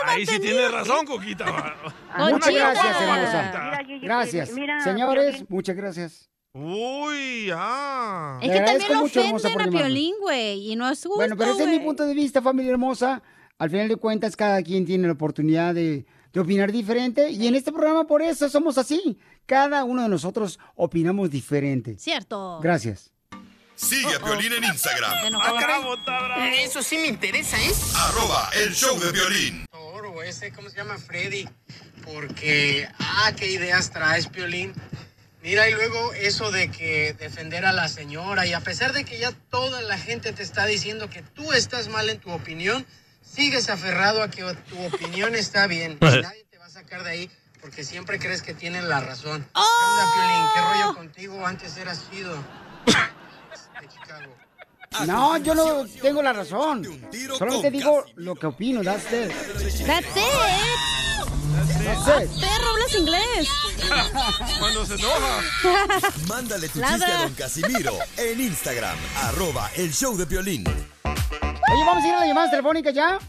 Ahí sí tienes razón, Coquita. <laughs> Muchas gracias, hermosa. Mira, Guille, Gracias. mira, Señores, muchas gracias. Uy, ah. Es que agradezco también lo mucho, hermosa, por ofenden a. Piolín, güey, y no es justo, Bueno, pero ese es mi punto de vista, familia hermosa. Al final de cuentas, cada quien tiene la oportunidad de, de opinar diferente. Y en este programa, por eso somos así. Cada uno de nosotros opinamos diferente. Cierto. Gracias. Sigue a Piolín en Instagram. Eso sí me interesa, ¿eh? Arroba el show de violín. Toro, ese, ¿cómo se llama? Freddy. porque, ah, qué ideas traes, Piolín. Mira, y luego eso de que defender a la señora, y a pesar de que ya toda la gente te está diciendo que tú estás mal en tu opinión, sigues aferrado a que tu opinión está bien. Y <laughs> nadie te va a sacar de ahí porque siempre crees que tienen la razón. ¿Qué onda, Piolín? ¿Qué rollo contigo? Antes eras chido. No, yo no tengo la razón. Solamente digo lo que opino, that's it. That's it. That's it. Perro, hablas inglés. <laughs> Cuando se enoja. <laughs> Mándale tu chiste a don Casimiro en Instagram, arroba el show de violín. Oye, vamos a ir a las llamadas telefónicas ya.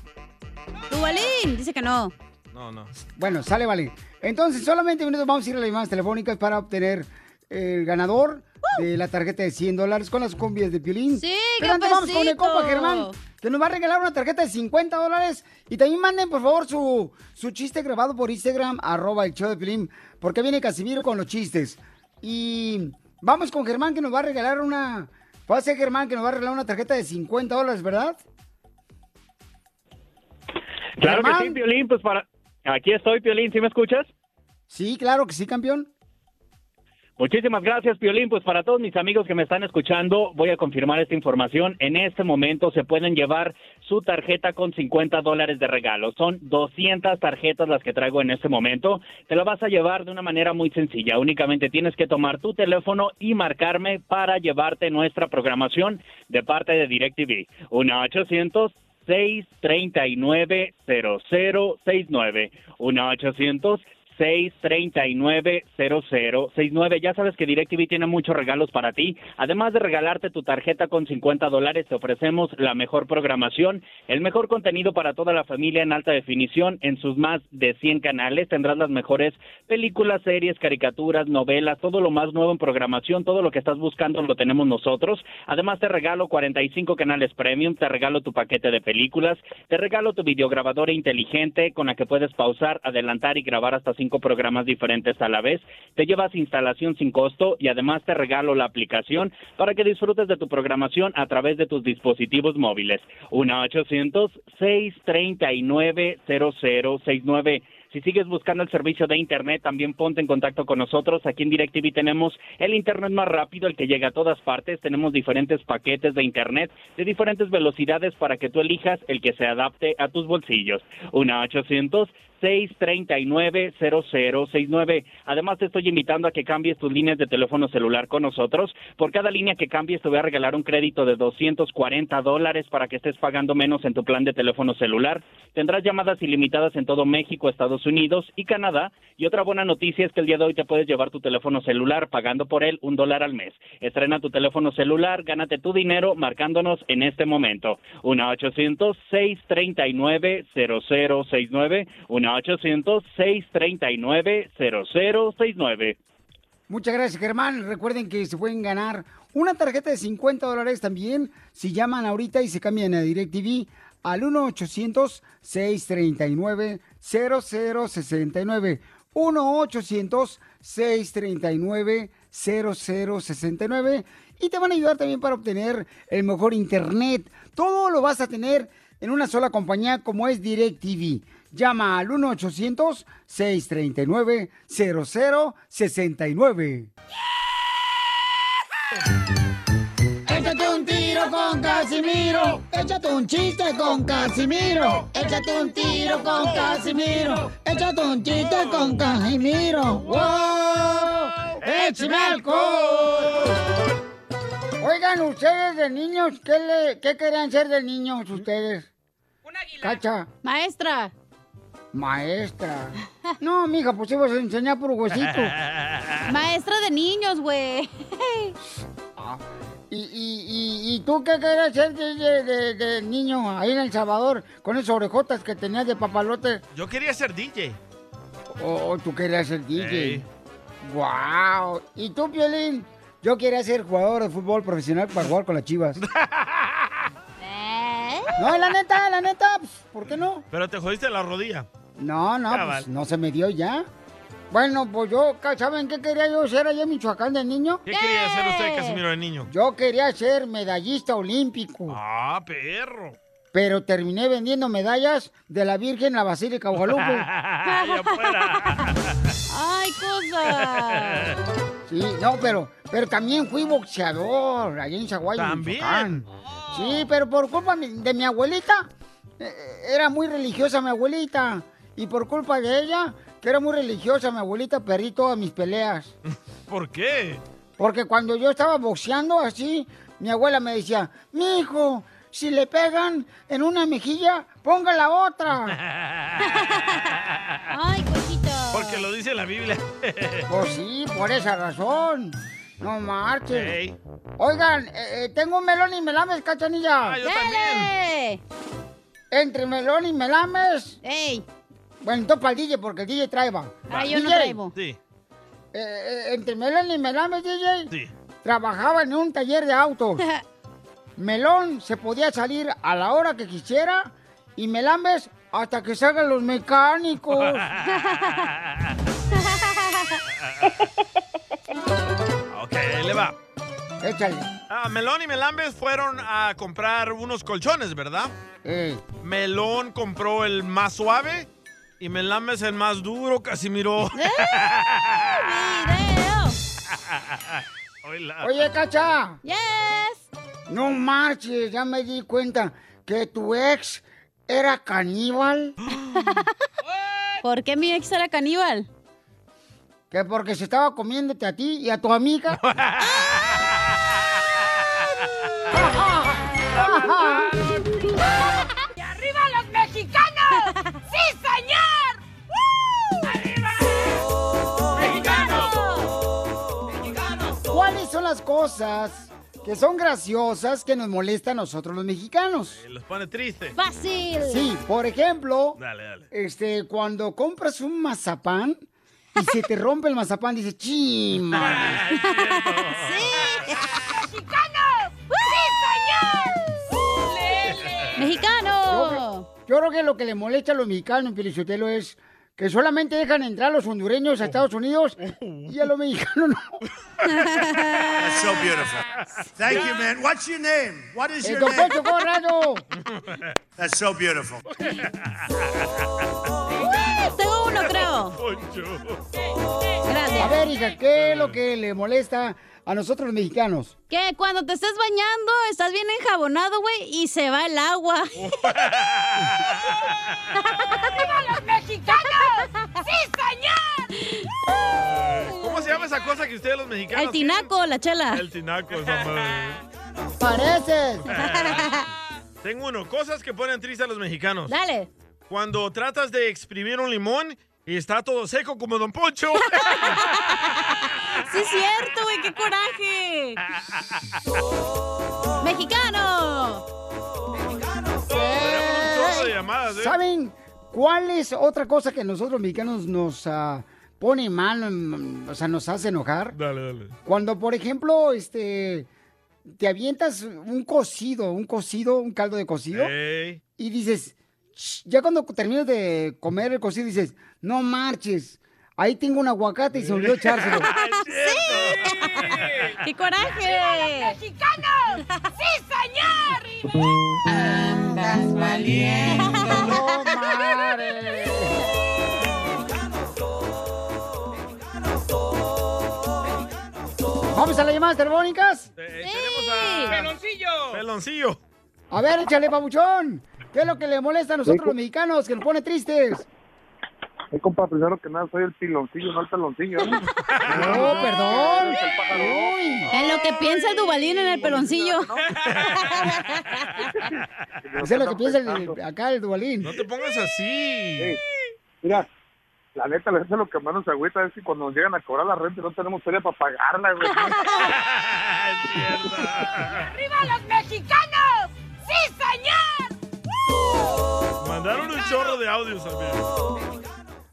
Tu Balín dice que no. No, no. Bueno, sale, vale. Entonces, solamente minutos vamos a ir a las llamadas telefónicas para obtener el ganador de la tarjeta de 100 dólares con las cumbias de Piolín. Sí, Pero antes vamos con el compa Germán, que nos va a regalar una tarjeta de 50 dólares. Y también manden, por favor, su, su chiste grabado por Instagram, arroba el show de Piolín, porque viene Casimiro con los chistes. Y vamos con Germán, que nos va a regalar una... Va a ser Germán, que nos va a regalar una tarjeta de 50 dólares, ¿verdad? Claro que Germán. sí, Piolín, pues para... Aquí estoy, Piolín, ¿sí me escuchas? Sí, claro que sí, campeón. Muchísimas gracias, Piolín. Pues para todos mis amigos que me están escuchando, voy a confirmar esta información. En este momento se pueden llevar su tarjeta con 50 dólares de regalo. Son 200 tarjetas las que traigo en este momento. Te la vas a llevar de una manera muy sencilla. Únicamente tienes que tomar tu teléfono y marcarme para llevarte nuestra programación de parte de DirecTV. 1 800 639 0069 1 800 639-0069. Ya sabes que DirecTV tiene muchos regalos para ti. Además de regalarte tu tarjeta con 50 dólares, te ofrecemos la mejor programación, el mejor contenido para toda la familia en alta definición en sus más de 100 canales. Tendrás las mejores películas, series, caricaturas, novelas, todo lo más nuevo en programación, todo lo que estás buscando lo tenemos nosotros. Además te regalo 45 canales premium, te regalo tu paquete de películas, te regalo tu videograbadora inteligente con la que puedes pausar, adelantar y grabar hasta cinco programas diferentes a la vez. Te llevas instalación sin costo y además te regalo la aplicación para que disfrutes de tu programación a través de tus dispositivos móviles. 1-800-639-0069. Si sigues buscando el servicio de Internet, también ponte en contacto con nosotros. Aquí en DirecTV tenemos el Internet más rápido, el que llega a todas partes. Tenemos diferentes paquetes de Internet de diferentes velocidades para que tú elijas el que se adapte a tus bolsillos. 1-800. 639-0069. Además, te estoy invitando a que cambies tus líneas de teléfono celular con nosotros. Por cada línea que cambies, te voy a regalar un crédito de 240 dólares para que estés pagando menos en tu plan de teléfono celular. Tendrás llamadas ilimitadas en todo México, Estados Unidos y Canadá. Y otra buena noticia es que el día de hoy te puedes llevar tu teléfono celular pagando por él un dólar al mes. Estrena tu teléfono celular, gánate tu dinero marcándonos en este momento. 1-800-639-0069. 1-800-639-0069. Muchas gracias, Germán. Recuerden que se pueden ganar una tarjeta de 50 dólares también si llaman ahorita y se cambian a DirecTV al 1-800-639-0069. 1-800-639-0069. Y te van a ayudar también para obtener el mejor internet. Todo lo vas a tener en una sola compañía como es DirecTV. Llama al 1-800-639-0069. Échate un tiro con Casimiro. Échate un chiste con Casimiro. Échate un tiro con Casimiro. Échate un chiste con Casimiro. ¡Wow! ¡Échame alcohol! Oigan, ustedes de niños, ¿qué, le, qué querían ser de niños ustedes? Un águila. Cacha. Maestra. Maestra. No, mija, pues ibas a enseñar por huesito. <laughs> Maestra de niños, güey. ¿Y, y, y, y tú qué querías ser de, de- de- de niño ahí en El Salvador con esas orejotas que tenías de papalote? Yo quería ser DJ. ¿O o tú querías ser DJ? ¡Wow! ¿Y tú, Piolín? Yo quería ser jugador de fútbol profesional para jugar con las chivas. <laughs> No, la neta, la neta, pues, ¿por qué no? Pero te jodiste la rodilla. No, no, pues no se me dio ya. Bueno, pues yo, ¿saben qué quería yo ser allá en Michoacán de niño? ¿Qué quería hacer usted, Casimiro, de niño? Yo quería ser medallista olímpico. Ah, perro. pero terminé vendiendo medallas de la Virgen en la Basílica Guadalupe. <laughs> ¡Ay, cosa! Sí, no, pero, pero también fui boxeador allá en Zaguayo. ¿También? Michoacán. Sí, pero por culpa de mi abuelita, eh, era muy religiosa mi abuelita. Y por culpa de ella, que era muy religiosa mi abuelita, perdí todas mis peleas. <laughs> ¿Por qué? Porque cuando yo estaba boxeando así, mi abuela me decía, mi hijo, si le pegan en una mejilla, ponga la otra. <laughs> Ay, cosita. Porque lo dice la Biblia. <laughs> Pues sí, por esa razón. No marches. Ey. Oigan, eh, eh, tengo un melón y melames, cachanilla. Ah, yo también. Entre melón y melames. ¡Ey! Bueno, entonces para el DJ, porque el DJ trae, va. Ah, yo no traigo. Sí. eh, eh, entre melón y melames, DJ. Sí. Trabajaba en un taller de autos. <laughs> Melón se podía salir a la hora que quisiera y Melambes hasta que salgan los mecánicos. <laughs> Ok, le va. Échale. Ah, Melón y Melambes fueron a comprar unos colchones, ¿verdad? Melón compró el más suave y Melambes el más duro, Casimiro. <laughs> <laughs> Hola. Oye, Cacha. Yes. No marches, ya me di cuenta que tu ex era caníbal. <gasps> ¿Por qué mi ex era caníbal? Que porque se estaba comiéndote a ti y a tu amiga. <laughs> cosas que son graciosas que nos molestan a nosotros los mexicanos? Los pone triste. ¡Fácil! Sí, por ejemplo, Dale, dale. este, cuando compras un mazapán y se te rompe el mazapán, dices, chima. <laughs> ¡Mexicanos! ¡Sí, señor! ¡Mexicano! Yo creo que lo que le molesta a los mexicanos, Pelichotelo, es que solamente dejan entrar a los hondureños a Estados Unidos y a los mexicanos no. That's so beautiful. Thank you, man. What's your name? What is El your name? That's so beautiful. Tengo uno, creo. A Gracias. ver, hija, ¿qué es lo que le molesta a nosotros los mexicanos? Que cuando te estés bañando, estás bien enjabonado, güey, y se va el agua. <laughs> ¡Arriba los mexicanos! ¡Sí, señor! ¿Cómo se llama esa cosa que ustedes los mexicanos El tinaco, la chela. El tinaco, esa madre. Pareces. <laughs> Tengo uno. Cosas que ponen triste a los mexicanos. Dale. Cuando tratas de exprimir un limón y está todo seco como Don Poncho. <laughs> Sí es cierto, güey, qué coraje. ¡Mexicano! Tenemos un chorro de llamadas, ¿eh? ¿Saben cuál es otra cosa que nosotros mexicanos nos ah, pone mal, mm, o sea, nos hace enojar? Dale, dale. Cuando, por ejemplo, este, te avientas un cocido, un cocido, un caldo de cocido, y dices, ya cuando terminas de comer el cocido, dices, no marches, ahí tengo un aguacate y se olvidó <laughs> echárselo. ¡Qué coraje! ¡Mexicanos! <laughs> ¡Sí, señor! Andas valiendo. No mames. Vamos a las llamadas telefónicas. Eh, Tenemos a... ¡Peloncillo! Peloncillo. A ver, échale, pabuchón. ¿Qué es lo que le molesta a nosotros los mexicanos, que nos pone tristes? Eh, compa, primero que nada, soy el piloncillo, no el peloncillo. ¿eh? <laughs> No, perdón. En lo que piensa el Dubalín en el peloncillo. Eso es <laughs> lo que piensa el- acá el Dubalín. No te pongas así. Mira, la neta, la neta, lo que más nos agüita es que cuando nos llegan a cobrar la renta no tenemos feria para pagarla, güey. <laughs> ¡Arriba los mexicanos! ¡Sí, señor! Mandaron un chorro de audios también.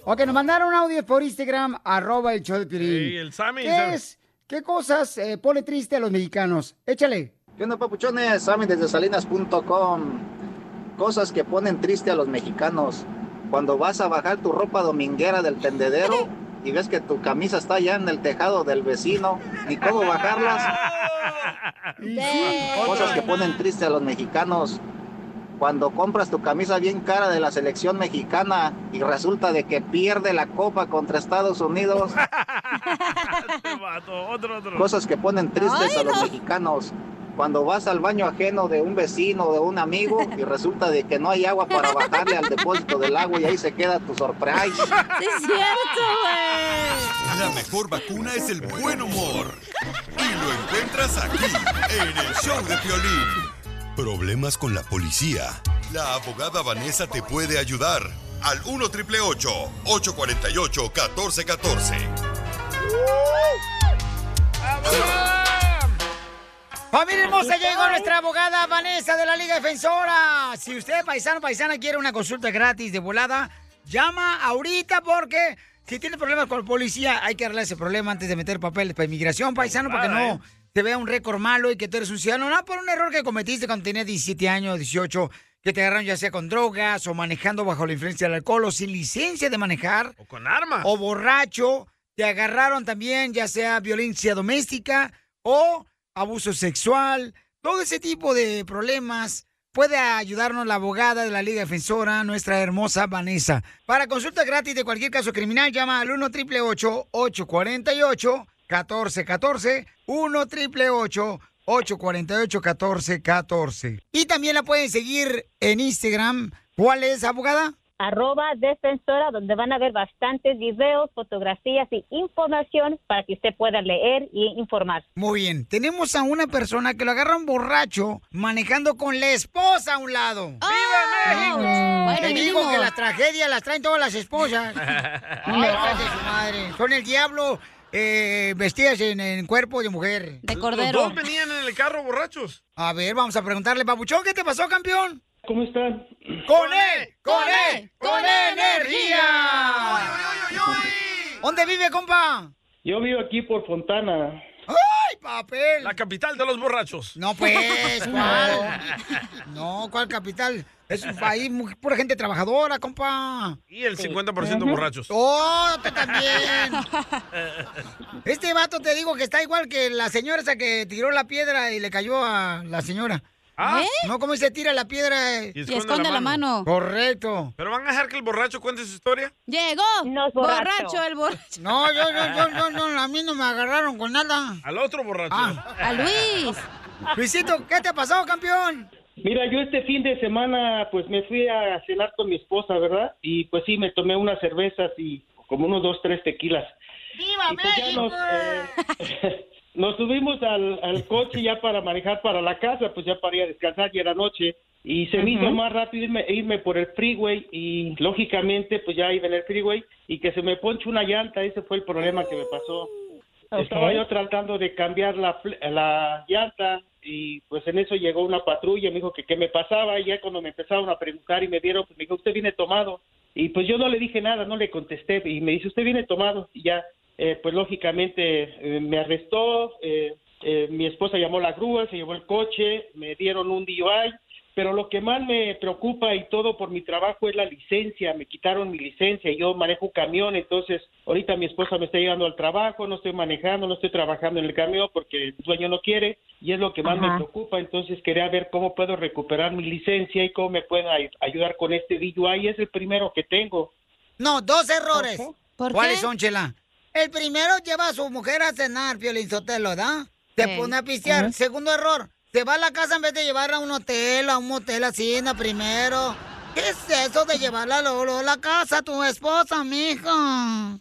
Ok, nos mandaron un audio por Instagram, arroba el show de Piolín. Sí, el Sammy, ¿Qué Sammy. es? ¿Qué cosas eh, pone triste a los mexicanos? Échale. ¿Qué onda, papuchones? Sammy desde salinas.com. Cosas que ponen triste a los mexicanos. Cuando vas a bajar tu ropa dominguera del tendedero y ves que tu camisa está ya en el tejado del vecino, ni cómo bajarlas. <laughs> Cosas que ponen triste a los mexicanos. Cuando compras tu camisa bien cara de la selección mexicana y resulta de que pierde la copa contra Estados Unidos. <laughs> Cosas que ponen tristes a los mexicanos. Cuando vas al baño ajeno de un vecino o de un amigo y <laughs> resulta de que no hay agua para bajarle al depósito del agua y ahí se queda tu surprise. Sí, es cierto, güey. La mejor vacuna es el buen humor. Y lo encuentras aquí, en el show de Piolín. Problemas con la policía. La abogada Vanessa te puede ayudar. Al 1 triple 848 1414. Familia hermosa, llegó nuestra abogada Vanessa de la Liga Defensora. Si usted, paisano, paisana, quiere una consulta gratis de volada, llama ahorita porque si tiene problemas con la policía, hay que arreglar ese problema antes de meter papeles para inmigración, paisano, para que no te vea un récord malo y que tú eres un ciudadano, no por un error que cometiste cuando tenías 17 años, 18, que te agarraron ya sea con drogas o manejando bajo la influencia del alcohol o sin licencia de manejar. O con armas. O borracho. Te agarraron también ya sea violencia doméstica o abuso sexual. Todo ese tipo de problemas puede ayudarnos la abogada de la Liga Defensora, nuestra hermosa Vanessa. Para consulta gratis de cualquier caso criminal, llama al 1 888 848 1414 1 888 848 1414 Y también la pueden seguir en Instagram. ¿Cuál es, abogada? Arroba defensora, donde van a ver bastantes videos, fotografías y información para que usted pueda leer y informar. Muy bien. Tenemos a una persona que lo agarra un borracho manejando con la esposa a un lado. ¡Viva México! Bueno, Te mínimo. digo que las tragedias las traen todas las esposas. <laughs> Ay, de su madre. Son el diablo eh, vestidas en, en cuerpo de mujer. De Los dos venían en el carro borrachos. A ver, vamos a preguntarle, Papuchón, ¿qué te pasó, campeón? ¿Cómo están? ¡Con él! ¡Con él! ¡Con energía! ¿Dónde vive, compa? Yo vivo aquí por Fontana. ¡Ay, papel! La capital de los borrachos. No, pues, <laughs> ¿cuál? No, ¿cuál capital? Es un país, muy- pura gente trabajadora, compa. Y el 50% borrachos. ¡Oh, tú también! Este vato te digo que está igual que la señora esa que tiró la piedra y le cayó a la señora. Ah. ¿Eh? No, ¿cómo se tira la piedra? Y esconde esconde la la mano. Correcto. ¿Pero van a dejar que el borracho cuente su historia? Llegó. es borracho. borracho. el borracho. No, yo, yo, yo, yo, no, a mí no me agarraron con nada. Al otro borracho. A Luis. Luisito, ¿qué te ha pasado, campeón? Mira, yo este fin de semana pues me fui a cenar con mi esposa, ¿verdad? Y pues sí, me tomé unas cervezas y como unos dos, tres tequilas. ¡Viva Y pues ya nos, eh, nos subimos al, al coche ya para manejar para la casa, pues ya para ir a descansar, ya era noche. Y se me hizo Ujú. más rápido irme, irme por el freeway y lógicamente pues ya iba en el freeway y que se me ponche una llanta, ese fue el problema que me pasó. Estaba yo tratando de cambiar la, la llanta y pues en eso llegó una patrulla, me dijo que qué me pasaba y ya cuando me empezaron a preguntar y me dieron, pues me dijo, usted viene tomado. Y pues yo no le dije nada, no le contesté y me dice, usted viene tomado y ya, eh, pues lógicamente eh, me arrestó, eh, eh, mi esposa llamó la grúa, se llevó el coche, me dieron un DUI, pero lo que más me preocupa y todo por mi trabajo es la licencia, me quitaron mi licencia, yo manejo un camión, entonces ahorita mi esposa me está llegando al trabajo, no estoy manejando, no estoy trabajando en el camión porque el dueño no quiere y es lo que más me preocupa, entonces quería ver cómo puedo recuperar mi licencia y cómo me pueden ay- ayudar con este DUI, es el primero que tengo. No, dos errores. ¿Por ¿Cuáles qué? son, Chela? El primero lleva a su mujer a cenar, Piolín Sotelo, ¿verdad? Se Sí. pone a pistear. Segundo error, se va a la casa en vez de llevarla a un hotel, a un motel así, na, primero. ¿Qué es eso de llevarla a la casa a tu esposa, mija?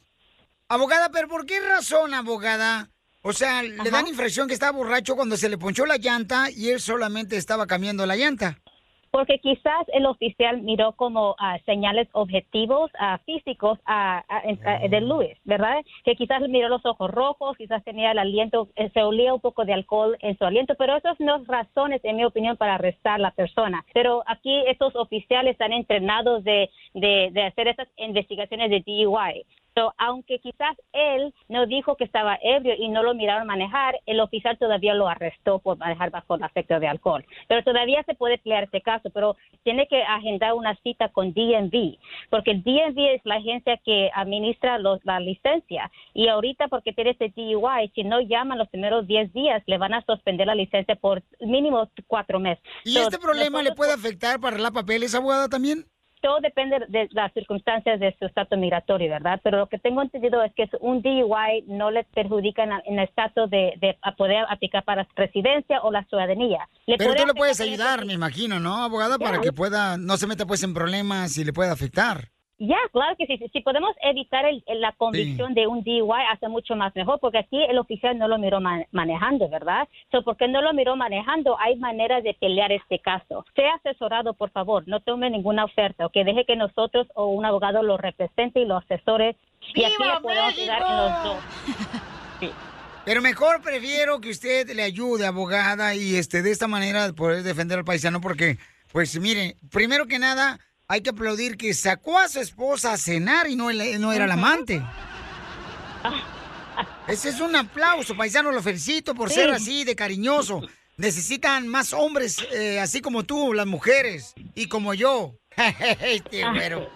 Abogada, ¿pero por qué razón, abogada? O sea, le dan infracción que estaba borracho cuando se le ponchó la llanta y él solamente estaba cambiando la llanta. Porque quizás el oficial miró como ah, señales objetivos ah, físicos ah, de Luis, ¿verdad? Que quizás miró los ojos rojos, quizás tenía el aliento, eh, se olía un poco de alcohol en su aliento, pero esas no son razones, en mi opinión, para arrestar a la persona. Pero aquí estos oficiales están entrenados de, de, de hacer esas investigaciones de DUI. So, aunque quizás él no dijo que estaba ebrio y no lo miraron manejar, el oficial todavía lo arrestó por manejar bajo el efecto de alcohol. Pero todavía se puede pelear este caso, pero tiene que agendar una cita con DMV, porque el DMV es la agencia que administra los, la licencia. Y ahorita, porque tiene este DUI, si no llaman los primeros 10 días, le van a suspender la licencia por mínimo cuatro meses. ¿Y So, este problema le puede afectar para la papeles, abogada, también? Todo depende de las circunstancias de su estatus migratorio, ¿verdad? Pero lo que tengo entendido es que un DUI no le perjudica en, en el estatus de, de a poder aplicar para residencia o la ciudadanía. Le Pero tú le puedes ayudar, me imagino, ¿no, abogada? Para que pueda, no se meta pues en problemas y le pueda afectar. Ya, claro que sí. Si- Si podemos evitar el- el- la convicción de un DUI, hace mucho más mejor, porque aquí el oficial no lo miró ma- manejando, ¿verdad? So, porque no lo miró manejando, hay maneras de pelear este caso. Sea asesorado, por favor, no tome ninguna oferta, o que deje que nosotros o un abogado lo represente y lo asesore. Y aquí ¡Viva le podemos ayudar en los dos. Pero mejor prefiero que usted le ayude, abogada, y este de esta manera poder defender al paisano, porque, pues mire, primero que nada, hay que aplaudir que sacó a su esposa a cenar y no, no era el amante. <laughs> Ese es un aplauso, paisano, lo felicito por Sí. ser así de cariñoso. Necesitan más hombres eh, así como tú, las mujeres, y como yo. <laughs> este güero.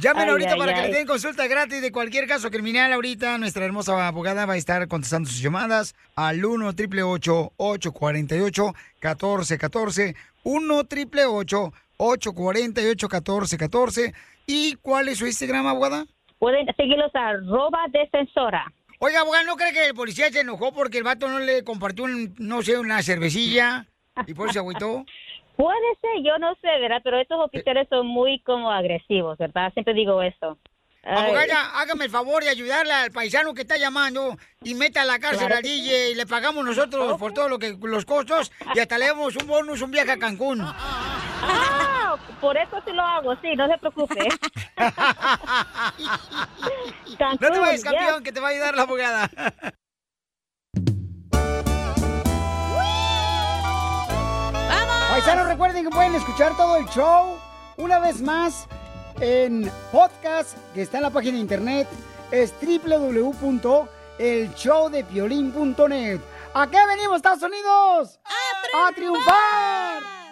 Llamen Ay, ahorita ay, para que le den consulta gratis de cualquier caso criminal. Ahorita nuestra hermosa abogada va a estar contestando sus llamadas al 1 888 848 1414 1 888 848 1414 ¿Y cuál es su Instagram, abogada? Pueden seguirlos a arroba defensora. Oiga, abogada, ¿no cree que el policía se enojó porque el vato no le compartió, un- no sé, una cervecilla? Y por eso se agüitó. <laughs> Puede ser, yo no sé, ¿verdad? Pero estos oficiales son muy como agresivos, ¿verdad? Siempre digo eso. Ay. Abogada, hágame el favor de ayudarle al paisano que está llamando y meta a la cárcel Claro al DJ y le pagamos nosotros por todo lo que los costos y hasta le damos un bonus, un viaje a Cancún. Ah, por eso sí lo hago, sí, no se preocupe. <laughs> No te vayas, ya. campeón, que te va a ayudar la abogada. <laughs> Paisanos, recuerden que pueden escuchar todo el show una vez más en podcast que está en la página de internet. Es www.elshowdepiolín.net. ¿A qué venimos, Estados Unidos? ¡A triunfar!